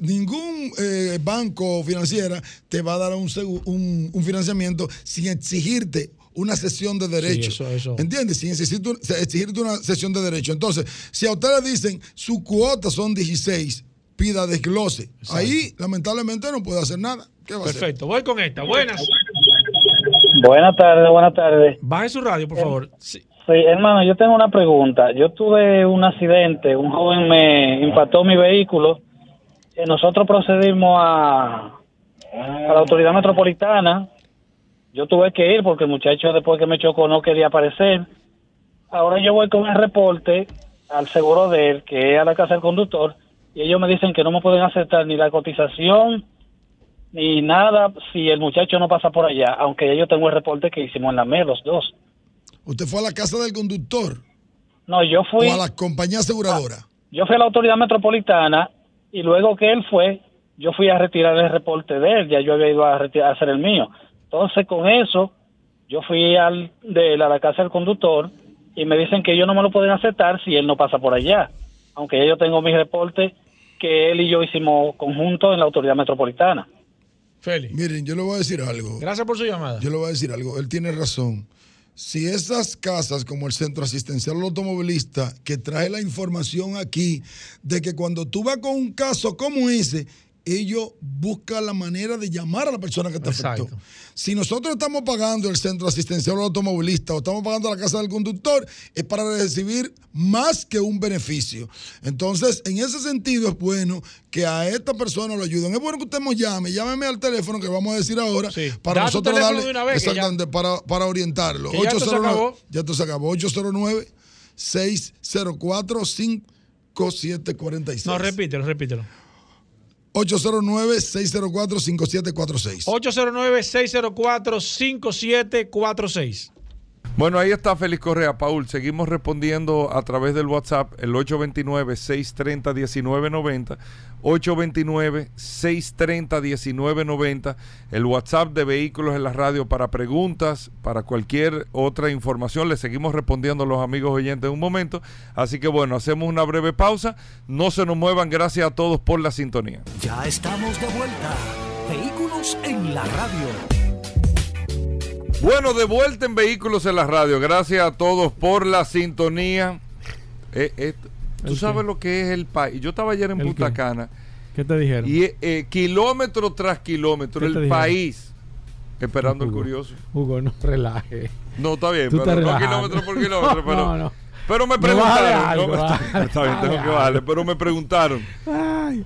M: ningún eh, banco financiera te va a dar un, un, un financiamiento sin exigirte una sesión de derecho.
C: eso- eso.
M: ¿Entiendes? Sin exigirte, un- exigirte una sesión de derecho. Entonces, si a ustedes dicen su cuota son 16, pida desglose. Ahí, lamentablemente, no puede hacer nada. ¿Qué va a hacer?
C: Perfecto, voy con esta. Buenas.
L: Buenas tardes, buenas tardes.
C: Baje su radio, por favor. Sí.
L: Sí, hermano, yo tengo una pregunta. Yo tuve un accidente, un joven me impactó mi vehículo. Eh, nosotros procedimos a, a la autoridad metropolitana. Yo tuve que ir porque el muchacho después que me chocó no quería aparecer. Ahora yo voy con el reporte al seguro de él, que es a la casa del conductor, y ellos me dicen que no me pueden aceptar ni la cotización ni nada si el muchacho no pasa por allá, aunque ya yo tengo el reporte que hicimos en la MED, los dos.
M: ¿Usted fue a la casa del conductor
L: No, yo fui.
M: o a la compañía aseguradora?
L: Yo fui a la autoridad metropolitana y luego que él fue, yo fui a retirar el reporte de él, ya yo había ido a, retirar, a hacer el mío. Entonces con eso, yo fui al, de la, la casa del conductor y me dicen que ellos no me lo pueden aceptar si él no pasa por allá, aunque ya yo tengo mi reporte que él y yo hicimos conjunto en la autoridad metropolitana.
C: Félix.
M: Miren, yo le voy a decir algo.
C: Gracias por su llamada.
M: Yo le voy a decir algo. Él tiene razón. Si esas casas como el Centro Asistencial al Automovilista, que trae la información aquí de que cuando tú vas con un caso como ese, ellos buscan la manera de llamar a la persona que te afectó. Si nosotros estamos pagando el Centro Asistencial al Automovilista o estamos pagando la casa del conductor, es para recibir más que un beneficio. Entonces, en ese sentido es bueno que a esta persona lo ayuden. Es bueno que usted nos llame, llámeme al teléfono que vamos a decir ahora para
C: Da tu
M: nosotros darle
C: ya-
M: exactamente para, para orientarlo.
C: que ya esto se
M: 809
C: acabó.
M: ya esto se acabó. 809 604 5746.
C: No, repítelo, repítelo.
M: 809 604 5746.
C: 809-604-5746.
B: Bueno, ahí está Félix Correa. Paul, seguimos respondiendo a través del WhatsApp, el 829-630-1990. 829-630-1990. El WhatsApp de Vehículos en la Radio para preguntas, para cualquier otra información. Le seguimos respondiendo a los amigos oyentes en un momento. Así que bueno, hacemos una breve pausa. No se nos muevan. Gracias a todos por la sintonía.
A: Ya estamos de vuelta. Vehículos en la radio.
B: Bueno, de vuelta en Vehículos en la Radio. Gracias a todos por la sintonía. Eh, eh, Tú
C: ¿El
B: sabes
C: qué?
B: lo que es el país. Yo estaba ayer en
C: ¿El
B: Punta
C: qué?
B: Cana
C: ¿Qué te dijeron?
B: y eh, kilómetro tras kilómetro
C: ¿Qué te
B: el
C: dijeron?
B: país esperando el
C: Hugo.
B: curioso.
C: Hugo, no relaje.
B: No, está bien, pero no kilómetro por kilómetro,
C: No,
B: pero,
C: no.
B: pero me
C: No,
B: preguntaron. no, está, bien, tengo que bajarle, pero me preguntaron.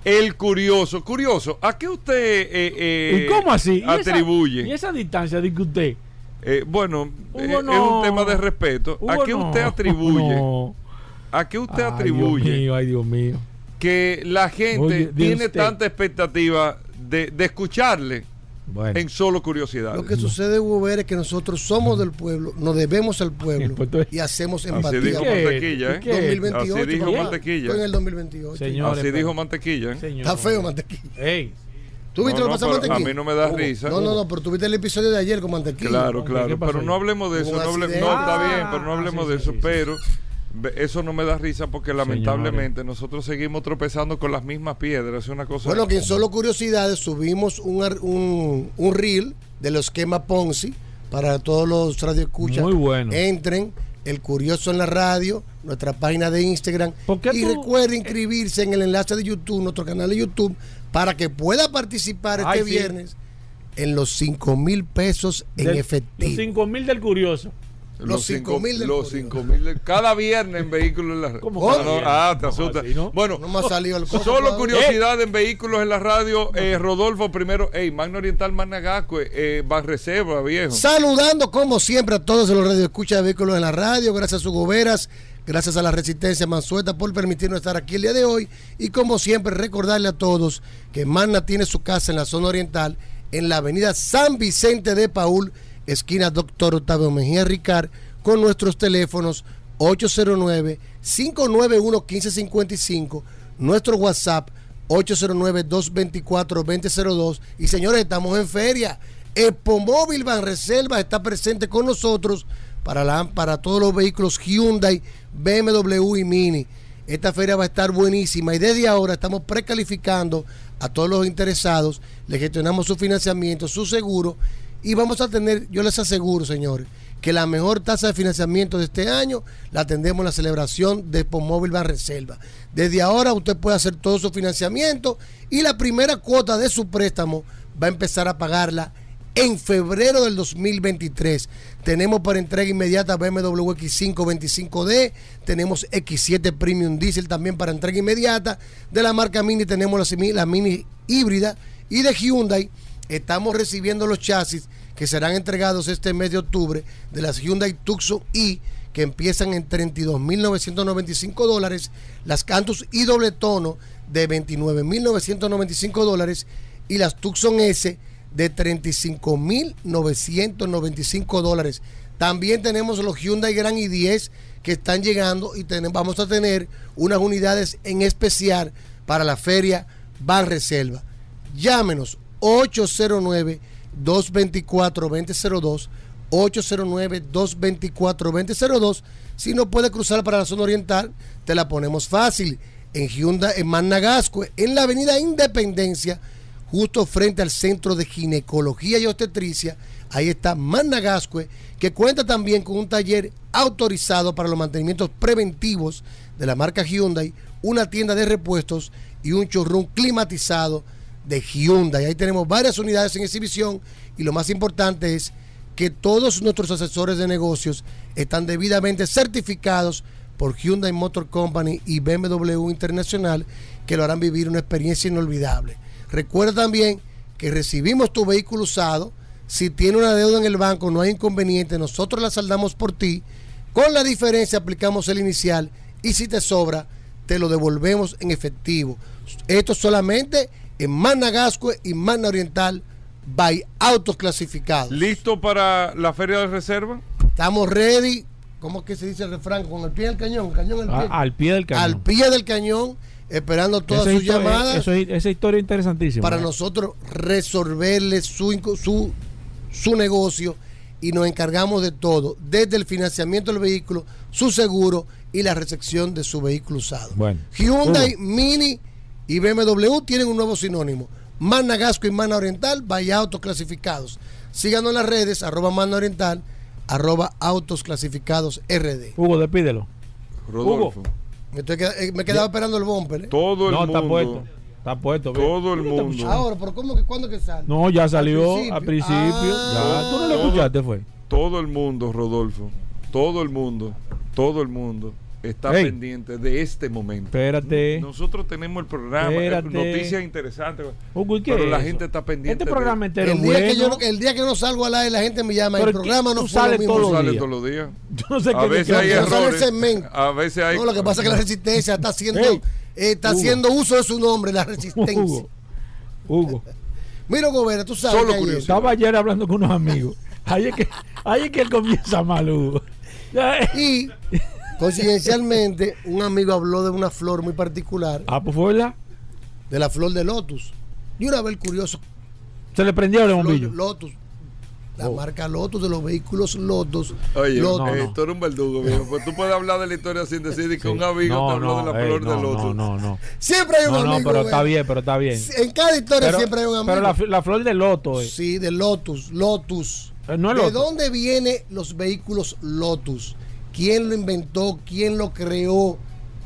B: El curioso, curioso, ¿a qué usted eh, eh,
C: ¿Y cómo así? ¿Y esa-
B: atribuye?
C: ¿Y esa distancia de que usted?
B: Eh, bueno,
C: Hugo,
B: eh, es
C: no.
B: un tema de respeto. ¿A
C: Hugo,
B: qué
C: no.
B: usted atribuye?
C: No.
B: ¿A qué usted
C: Ay,
B: atribuye
C: Dios mío, ay, Dios mío.
B: que la gente
C: Oye,
B: tiene
C: usted.
B: tanta expectativa de, de escucharle en solo curiosidad?
P: Lo que sucede, Hugo Vera, es que nosotros somos del pueblo, nos debemos al pueblo y hacemos
B: Así
P: empatía.
B: dijo Mantequilla, ¿eh?
P: 2028.
B: Así dijo. Mantequilla.
P: En el 2028.
B: Así dijo Mantequilla. ¿eh?
P: Está feo, Mantequilla.
C: Ey.
P: ¿Tú viste
B: No,
P: lo que
B: no,
P: pasó a
B: pero
P: Mantequilla?
B: a mí no me da
P: Hugo.
B: risa.
P: No, no, no, pero tuviste el episodio de ayer con Mantequilla.
B: Claro, claro, pero no hablemos de eso. No, hable-
P: accidente.
B: no, está bien,
P: Ah,
B: pero no hablemos
P: sí,
B: de eso.
P: sí, sí.
B: pero eso no me da risa porque lamentablemente nosotros seguimos tropezando con las mismas piedras. Es una cosa.
P: Bueno, que en solo curiosidades subimos un, un, un reel de los esquema Ponzi para todos los radioescuchas.
C: Muy bueno.
P: Entren, El Curioso en la radio, nuestra página de Instagram.
C: qué
P: Y
C: tú-
P: recuerden inscribirse en el enlace de YouTube, nuestro canal de YouTube, para que pueda participar este
C: Ay, sí.
P: viernes en los 5 mil pesos en
C: Del-
P: efectivo.
C: Los 5 mil del curioso.
P: los cinco mil del
B: Los cinco mil del- Cada viernes en vehículos en la radio.
C: ¿Cómo
B: no, ah, te asusta.
C: así no.
B: Bueno,
P: No me ha salido el costo
B: solo curiosidad en vehículos en la radio. eh, Rodolfo, primero, hey, Magno Oriental Managacue, eh, Reserva, viejo.
P: Saludando como siempre a todos los radioescuchas de vehículos en la radio, gracias a Hugo Veras, gracias a la Resistencia Mansueta por permitirnos estar aquí el día de hoy y como siempre recordarle a todos que Magna tiene su casa en la zona oriental en la avenida San Vicente de Paul, esquina Doctor Octavio Mejía Ricard, con nuestros teléfonos 809-591-1555, nuestro WhatsApp 809-224-2002 y señores, estamos en feria. Expo Móvil Van Reserva está presente con nosotros para, la, para todos los vehículos Hyundai, BMW y Mini. Esta feria va a estar buenísima y desde ahora estamos precalificando a todos los interesados, le gestionamos su financiamiento, su seguro y vamos a tener, yo les aseguro, señores, que la mejor tasa de financiamiento de este año la tendremos en la celebración de Pomóvil Reserva. Desde ahora usted puede hacer todo su financiamiento y la primera cuota de su préstamo va a empezar a pagarla en febrero del 2023. Tenemos para entrega inmediata BMW X5 25D, tenemos X7 Premium Diesel también para entrega inmediata. De la marca Mini tenemos la, Mini híbrida y de Hyundai estamos recibiendo los chasis que serán entregados este mes de octubre de las Hyundai Tucson i que empiezan en 32.995 dólares, las Cantus y doble tono de 29.995 dólares y las Tucson S de 35.995 dólares. También tenemos los Hyundai Grand i10 que están llegando y tenemos, vamos a tener unas unidades en especial para la feria Ban Reserva. Llámenos 809-224-2002. 809-224-2002. Si no puede cruzar para la zona oriental, te la ponemos fácil. En Hyundai, en Managascue, en la avenida Independencia, justo frente al Centro de Ginecología y Obstetricia. Ahí está Managascue, que cuenta también con un taller autorizado para los mantenimientos preventivos de la marca Hyundai, una tienda de repuestos y un showroom climatizado de Hyundai. Ahí tenemos varias unidades en exhibición y lo más importante es que todos nuestros asesores de negocios están debidamente certificados por Hyundai Motor Company y BMW Internacional que lo harán vivir una experiencia inolvidable. Recuerda también que recibimos tu vehículo usado. Si tiene una deuda en el banco, no hay inconveniente. Nosotros la saldamos por ti. Con la diferencia aplicamos el inicial y si te sobra, te lo devolvemos en efectivo. Esto solamente en Managascue y Mana Oriental by Autos Clasificados.
B: ¿Listo para la feria de reserva?
P: Estamos ready. ¿Cómo es que se dice el refrán? Con el pie del cañón. cañón al, pie.
C: A- al pie del cañón.
P: Al pie del cañón, esperando todas
C: Esa
P: sus
C: histo-
P: llamadas
C: eso es- esa historia interesantísima.
P: para
C: ¿eh?
P: nosotros resolverle su, su, su negocio y nos encargamos de todo, desde el financiamiento del vehículo, su seguro y la recepción de su vehículo usado.
C: Bueno.
P: Hyundai,
C: Hugo.
P: Mini y BMW tienen un nuevo sinónimo. Mana Gasco y Mana Oriental, vaya autos clasificados. Síganos en las redes, arroba Mana Oriental, arroba autos clasificados RD.
C: Hugo, despídelo.
B: Rodolfo.
P: Me, estoy queda- eh, me he quedado esperando el bumper. ¿eh?
B: Todo el
C: No,
B: mundo.
C: está puesto. Está puesto. ve.
B: Todo el
C: ¿Tú no estás
B: mundo.
P: Ahora, pero ¿cómo que cuándo que sale?
C: No, ya salió
P: Al
C: al principio.
P: Ah.
C: ya, tú no lo escuchaste, fue.
B: Todo el mundo, Rodolfo. Todo el mundo. Todo el mundo está
C: Ey.
B: pendiente de este momento.
C: Espérate.
B: Nosotros tenemos el programa, eh,
C: Espérate.
B: noticias interesantes.
C: Hugo, ¿y qué
B: pero
C: es
B: la
C: eso?
B: gente está pendiente.
C: Este programa entero
P: El día, que yo, no- el día que no salgo al aire, la gente me llama.
C: Pero
P: el programa no
C: todos los
B: sale
C: días.
B: todos los días.
C: Yo no sé
B: a
C: qué-
B: veces hay
P: que no sale el
B: errores.
P: segmento.
B: A veces hay.
P: No, lo que pasa es que la resistencia está haciendo, eh, está
C: Hugo.
P: haciendo uso de su nombre, la resistencia.
C: Hugo. Hugo.
P: Mira, Gobera, tú sabes.
B: Solo
P: que ayer-.
C: Estaba ayer hablando con unos amigos. Ahí es que, ahí es que él comienza mal, Hugo.
P: Y coincidencialmente, un amigo habló de una flor muy particular,
C: Ah, pues fue verdad.
P: de la flor de Lotus. Y una vez curioso,
C: Se le prendió el
P: flor de
C: bombillo.
P: Lotus. La
C: Oh.
P: marca Lotus de los vehículos Lotus.
B: Oye,
P: Lotus.
B: eh, tú eres un verdugo, viejo. Pues tú puedes hablar de la historia sin decir que
C: Sí.
B: un amigo
C: No,
B: te habló
C: no,
B: de la
C: ey,
B: flor
C: no,
B: de loto.
C: No, no, no.
P: Siempre hay un
C: No, no,
P: amigo.
C: pero está
P: güey.
C: bien, pero está bien.
P: En cada historia
C: Pero,
P: siempre hay un amigo.
C: pero la, la flor de loto, eh.
P: Sí, de Lotus, Lotus.
C: Eh, no es
P: ¿De dónde vienen los vehículos Lotus? ¿Quién lo inventó? ¿Quién lo creó?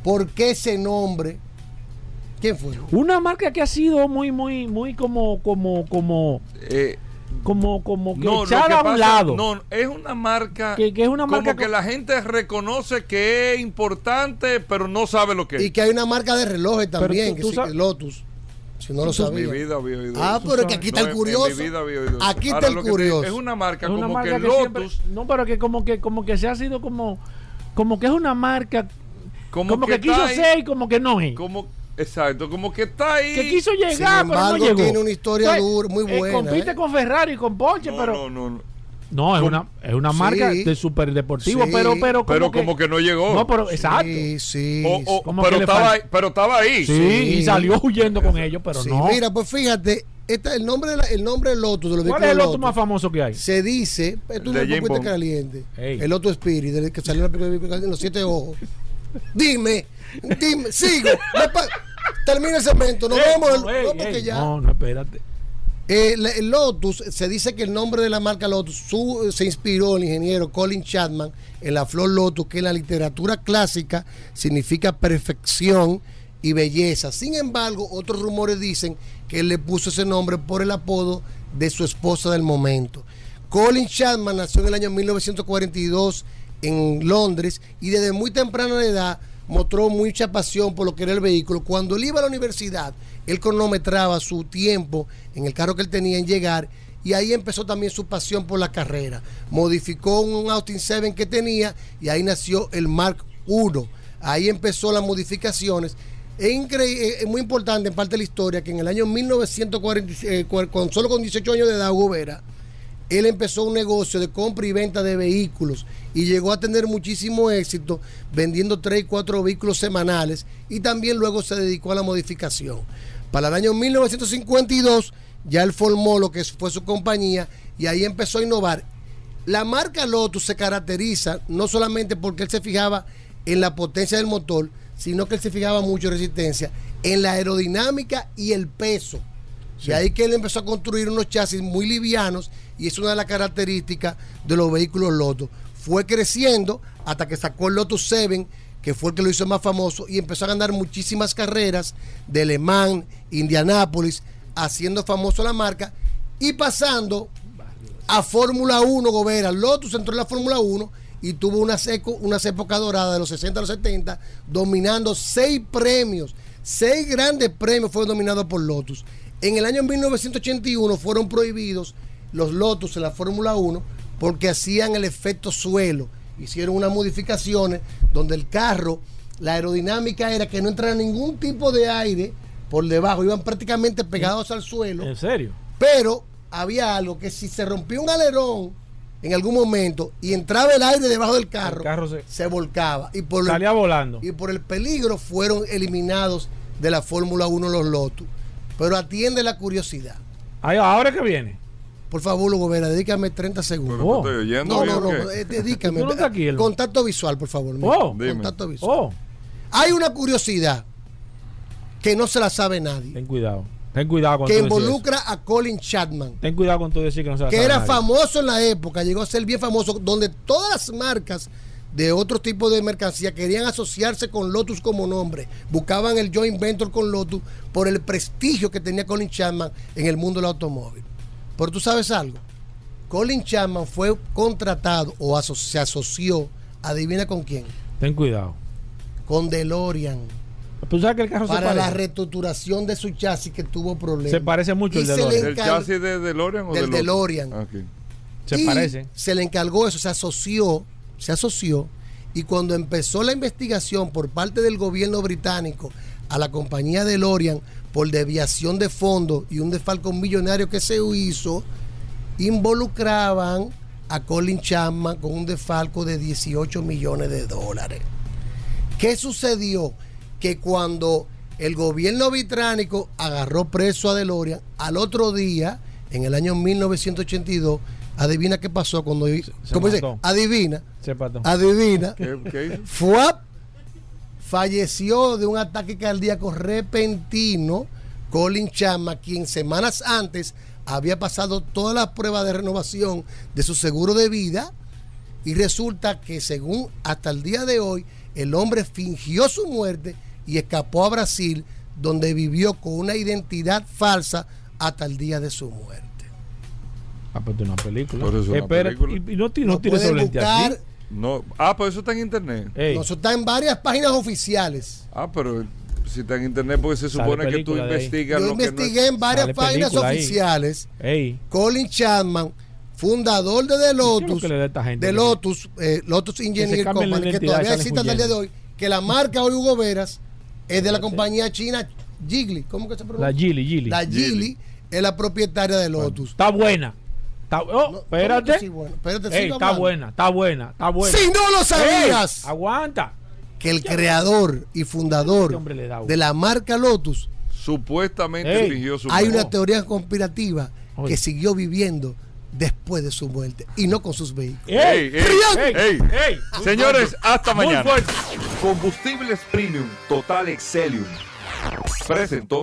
P: ¿Por qué ese nombre? ¿Quién fue?
C: Una marca que ha sido muy, muy, muy como, como, como,
B: Eh,
C: como, como que
B: no,
C: echada
B: que
C: a un
B: pasa-
C: lado.
B: No, es una marca.
C: Que- que es una marca
B: Como que la gente reconoce que es importante, pero no sabe lo que es.
P: Y que hay una marca de relojes también,
C: tú-
P: que
C: tú
P: sí, Lotus. Si no lo
B: En mi
P: sabía.
B: vida había oído
P: Ah, pero es que aquí está
B: No,
P: el
B: en-
P: curioso.
B: En mi vida había oído eso.
P: Aquí está
B: Ahora,
P: el
B: que te-
P: curioso.
B: es una marca
C: Es una
B: como
C: marca
B: que
C: que
B: Lotus.
C: siempre- no, pero que como que como que se ha sido como como que es una marca
B: Como,
C: como, que,
B: está
C: quiso
B: ahí,
C: ser y como que no es.
B: Como, exacto, como que está ahí.
C: que quiso llegar,
P: Sin
C: pero
P: embargo,
C: no llegó.
P: tiene una historia
C: Entonces,
P: dura, muy
C: eh,
P: buena,
C: compite
P: eh.
C: con Ferrari y con Porsche,
B: No,
C: pero
B: no, no, no.
C: No, es una es una marca
P: Sí.
C: de super deportivo,
P: Sí.
C: pero pero como
B: Pero
C: que,
B: como que no llegó.
C: No, pero exacto.
P: Sí, sí.
B: O- o-
C: Como
B: pero, estaba ahí, pero estaba ahí.
C: sí,
P: Sí.
C: y salió huyendo con ellos, pero
P: Sí,
C: no.
P: mira, pues fíjate, esta, el nombre el nombre de Lotus de los
C: ¿Cuál es el auto
P: Lotus,
C: más famoso que hay?
P: Se dice, un
B: James
P: poquito
B: Bond.
P: caliente. El Lotus Spirit, del que salió la película de los siete ojos. Dime, dime, sigo. Termina el segmento, nos
C: Ey,
P: vemos. el-
C: no, ey,
P: no, porque
C: ey,
P: ya.
C: no, no, espérate.
P: Eh, el Lotus, se dice que el nombre de la marca Lotus su- se inspiró el ingeniero Colin Chapman en la flor Lotus, que en la literatura clásica significa perfección y belleza. Sin embargo, otros rumores dicen que él le puso ese nombre por el apodo de su esposa del momento. Colin Chapman nació en el año 1942 en Londres y desde muy temprana edad mostró mucha pasión por lo que era el vehículo. Cuando él iba a la universidad, él cronometraba su tiempo en el carro que él tenía en llegar y ahí empezó también su pasión por la carrera. Modificó un Austin 7 que tenía y ahí nació el Mark I. Ahí empezó las modificaciones. Es, increí- es muy importante en parte de la historia que en el año 1940, eh, con solo con 18 años de edad, Hugo Vera, él empezó un negocio de compra y venta de vehículos y llegó a tener muchísimo éxito vendiendo 3 y 4 vehículos semanales y también luego se dedicó a la modificación. Para el año 1952 ya él formó lo que fue su compañía y ahí empezó a innovar. La marca Lotus se caracteriza no solamente porque él se fijaba en la potencia del motor, sino que él se fijaba mucho en resistencia, en la aerodinámica y el peso. Y ahí que él empezó a construir unos chasis muy livianos y es una de las características de los vehículos Lotus. Fue creciendo hasta que sacó el Lotus 7, que fue el que lo hizo más famoso, y empezó a ganar muchísimas carreras de Le Mans, Indianápolis, haciendo famoso la marca y pasando a Fórmula 1, Gobera. Lotus entró en la Fórmula 1 y tuvo unas, eco- unas épocas doradas de los 60 a los 70, dominando seis premios. Seis grandes premios fueron dominados por Lotus. En el año 1981 fueron prohibidos los Lotus en la Fórmula 1 porque hacían el efecto suelo. Hicieron unas modificaciones donde el carro, la aerodinámica era que no entrara ningún tipo de aire por debajo, iban prácticamente pegados al suelo.
C: ¿En serio?
P: Pero había algo que si se rompía un alerón en algún momento y entraba el aire debajo del carro,
C: El carro se-
P: se volcaba. Y por
C: Salía
P: el,
C: volando.
P: Y por el peligro fueron eliminados de la Fórmula 1 los Lotus. Pero atiende la curiosidad.
C: Ahí, ahora que viene.
P: Por favor, Hugo Vera, dedícame 30 segundos.
B: Pero te estoy oyendo
P: no, no,
B: ¿o
P: no,
B: qué?
P: eh, dedícame.
C: ¿Tú no aquí, hermano?
P: Contacto visual, por favor.
C: Oh.
B: Dime.
P: Contacto visual.
C: Oh,
P: Hay una curiosidad que no se la sabe nadie,
C: ten cuidado. Ten cuidado con
P: que involucra a Colin Chapman.
C: Ten cuidado con tú decir que no se la
P: que
C: sabe
P: era
C: nadie.
P: famoso en la época, llegó a ser bien famoso, donde todas las marcas de otro tipo de mercancía querían asociarse con Lotus como nombre, buscaban el joint venture con Lotus por el prestigio que tenía Colin Chapman en el mundo del automóvil. Pero tú sabes algo, Colin Chapman fue contratado o aso- se asoció, adivina con quién,
C: Ten cuidado.
P: con DeLorean.
C: ¿Tú sabes que el carro se
P: Para la reestructuración de su chasis que tuvo problemas.
C: Se parece mucho
P: Y
C: el DeLorean.
B: ¿El chasis de DeLorean o
P: del
B: del
P: DeLorean.
B: Ok.
C: Se
P: Y
C: parece.
P: Se le encargó eso, se asoció, se asoció. Y cuando empezó la investigación por parte del gobierno británico a la compañía DeLorean por desviación de fondos y un desfalco millonario que se hizo, involucraban a Colin Chapman con un desfalco de 18 millones de dólares. ¿Qué sucedió? Que cuando el gobierno británico agarró preso a DeLorean, al otro día, en el año 1982, adivina qué pasó cuando... ¿Cómo dice? Adivina.
C: Se.
P: Adivina.
B: ¿Qué, qué hizo?
P: Fue falleció de un ataque cardíaco repentino Colin Chapman, quien semanas antes había pasado todas las pruebas de renovación de su seguro de vida y resulta que según hasta el día de hoy el hombre fingió su muerte y escapó a Brasil donde vivió con una identidad falsa hasta el día de su muerte.
C: Ah, pues es una película.
B: Pero es una
C: Espera,
B: película.
C: Y, y no, no
P: Lo
C: tienes
P: buscar.
C: aquí.
B: No. Ah, pues eso está en internet.
C: Ey,
P: No, eso está en varias páginas oficiales.
B: Ah, pero si está en internet porque se supone que tú investigas
P: Yo
B: lo que no es-
P: investigué en varias
C: Sale
P: páginas oficiales.
C: ey,
P: Colin Chapman, fundador de The
C: ¿qué es lo
P: Lotus,
C: que le da a esta gente?
P: de Lotus, eh, Lotus Engineer
C: cambien la
P: Company, que todavía existe hasta el día de hoy, que la marca hoy Hugo Veras es de la compañía china Jiggly. ¿Cómo que se pronuncia?
C: La Gili, Gili.
P: La Geely es la propietaria de Lotus.
C: Está buena. Está, oh,
P: No, ¿cómo
C: espérate.
P: que sí, bueno? Espérate,
C: Ey, está buena, está buena, está buena.
P: Si no lo sabías,
C: Ey, aguanta.
P: que el creador y fundador
C: Este
P: de la marca Lotus,
B: Supuestamente
C: Ey,
B: fingió su
P: hay una teoría conspirativa
C: Oye.
P: que siguió viviendo después de su muerte y no con sus vehículos.
B: Ey, ey,
C: ey,
B: ey.
C: ey.
B: Señores, hasta
C: Muy
B: mañana.
C: fuerte.
B: Combustibles Premium Total Excelium presentó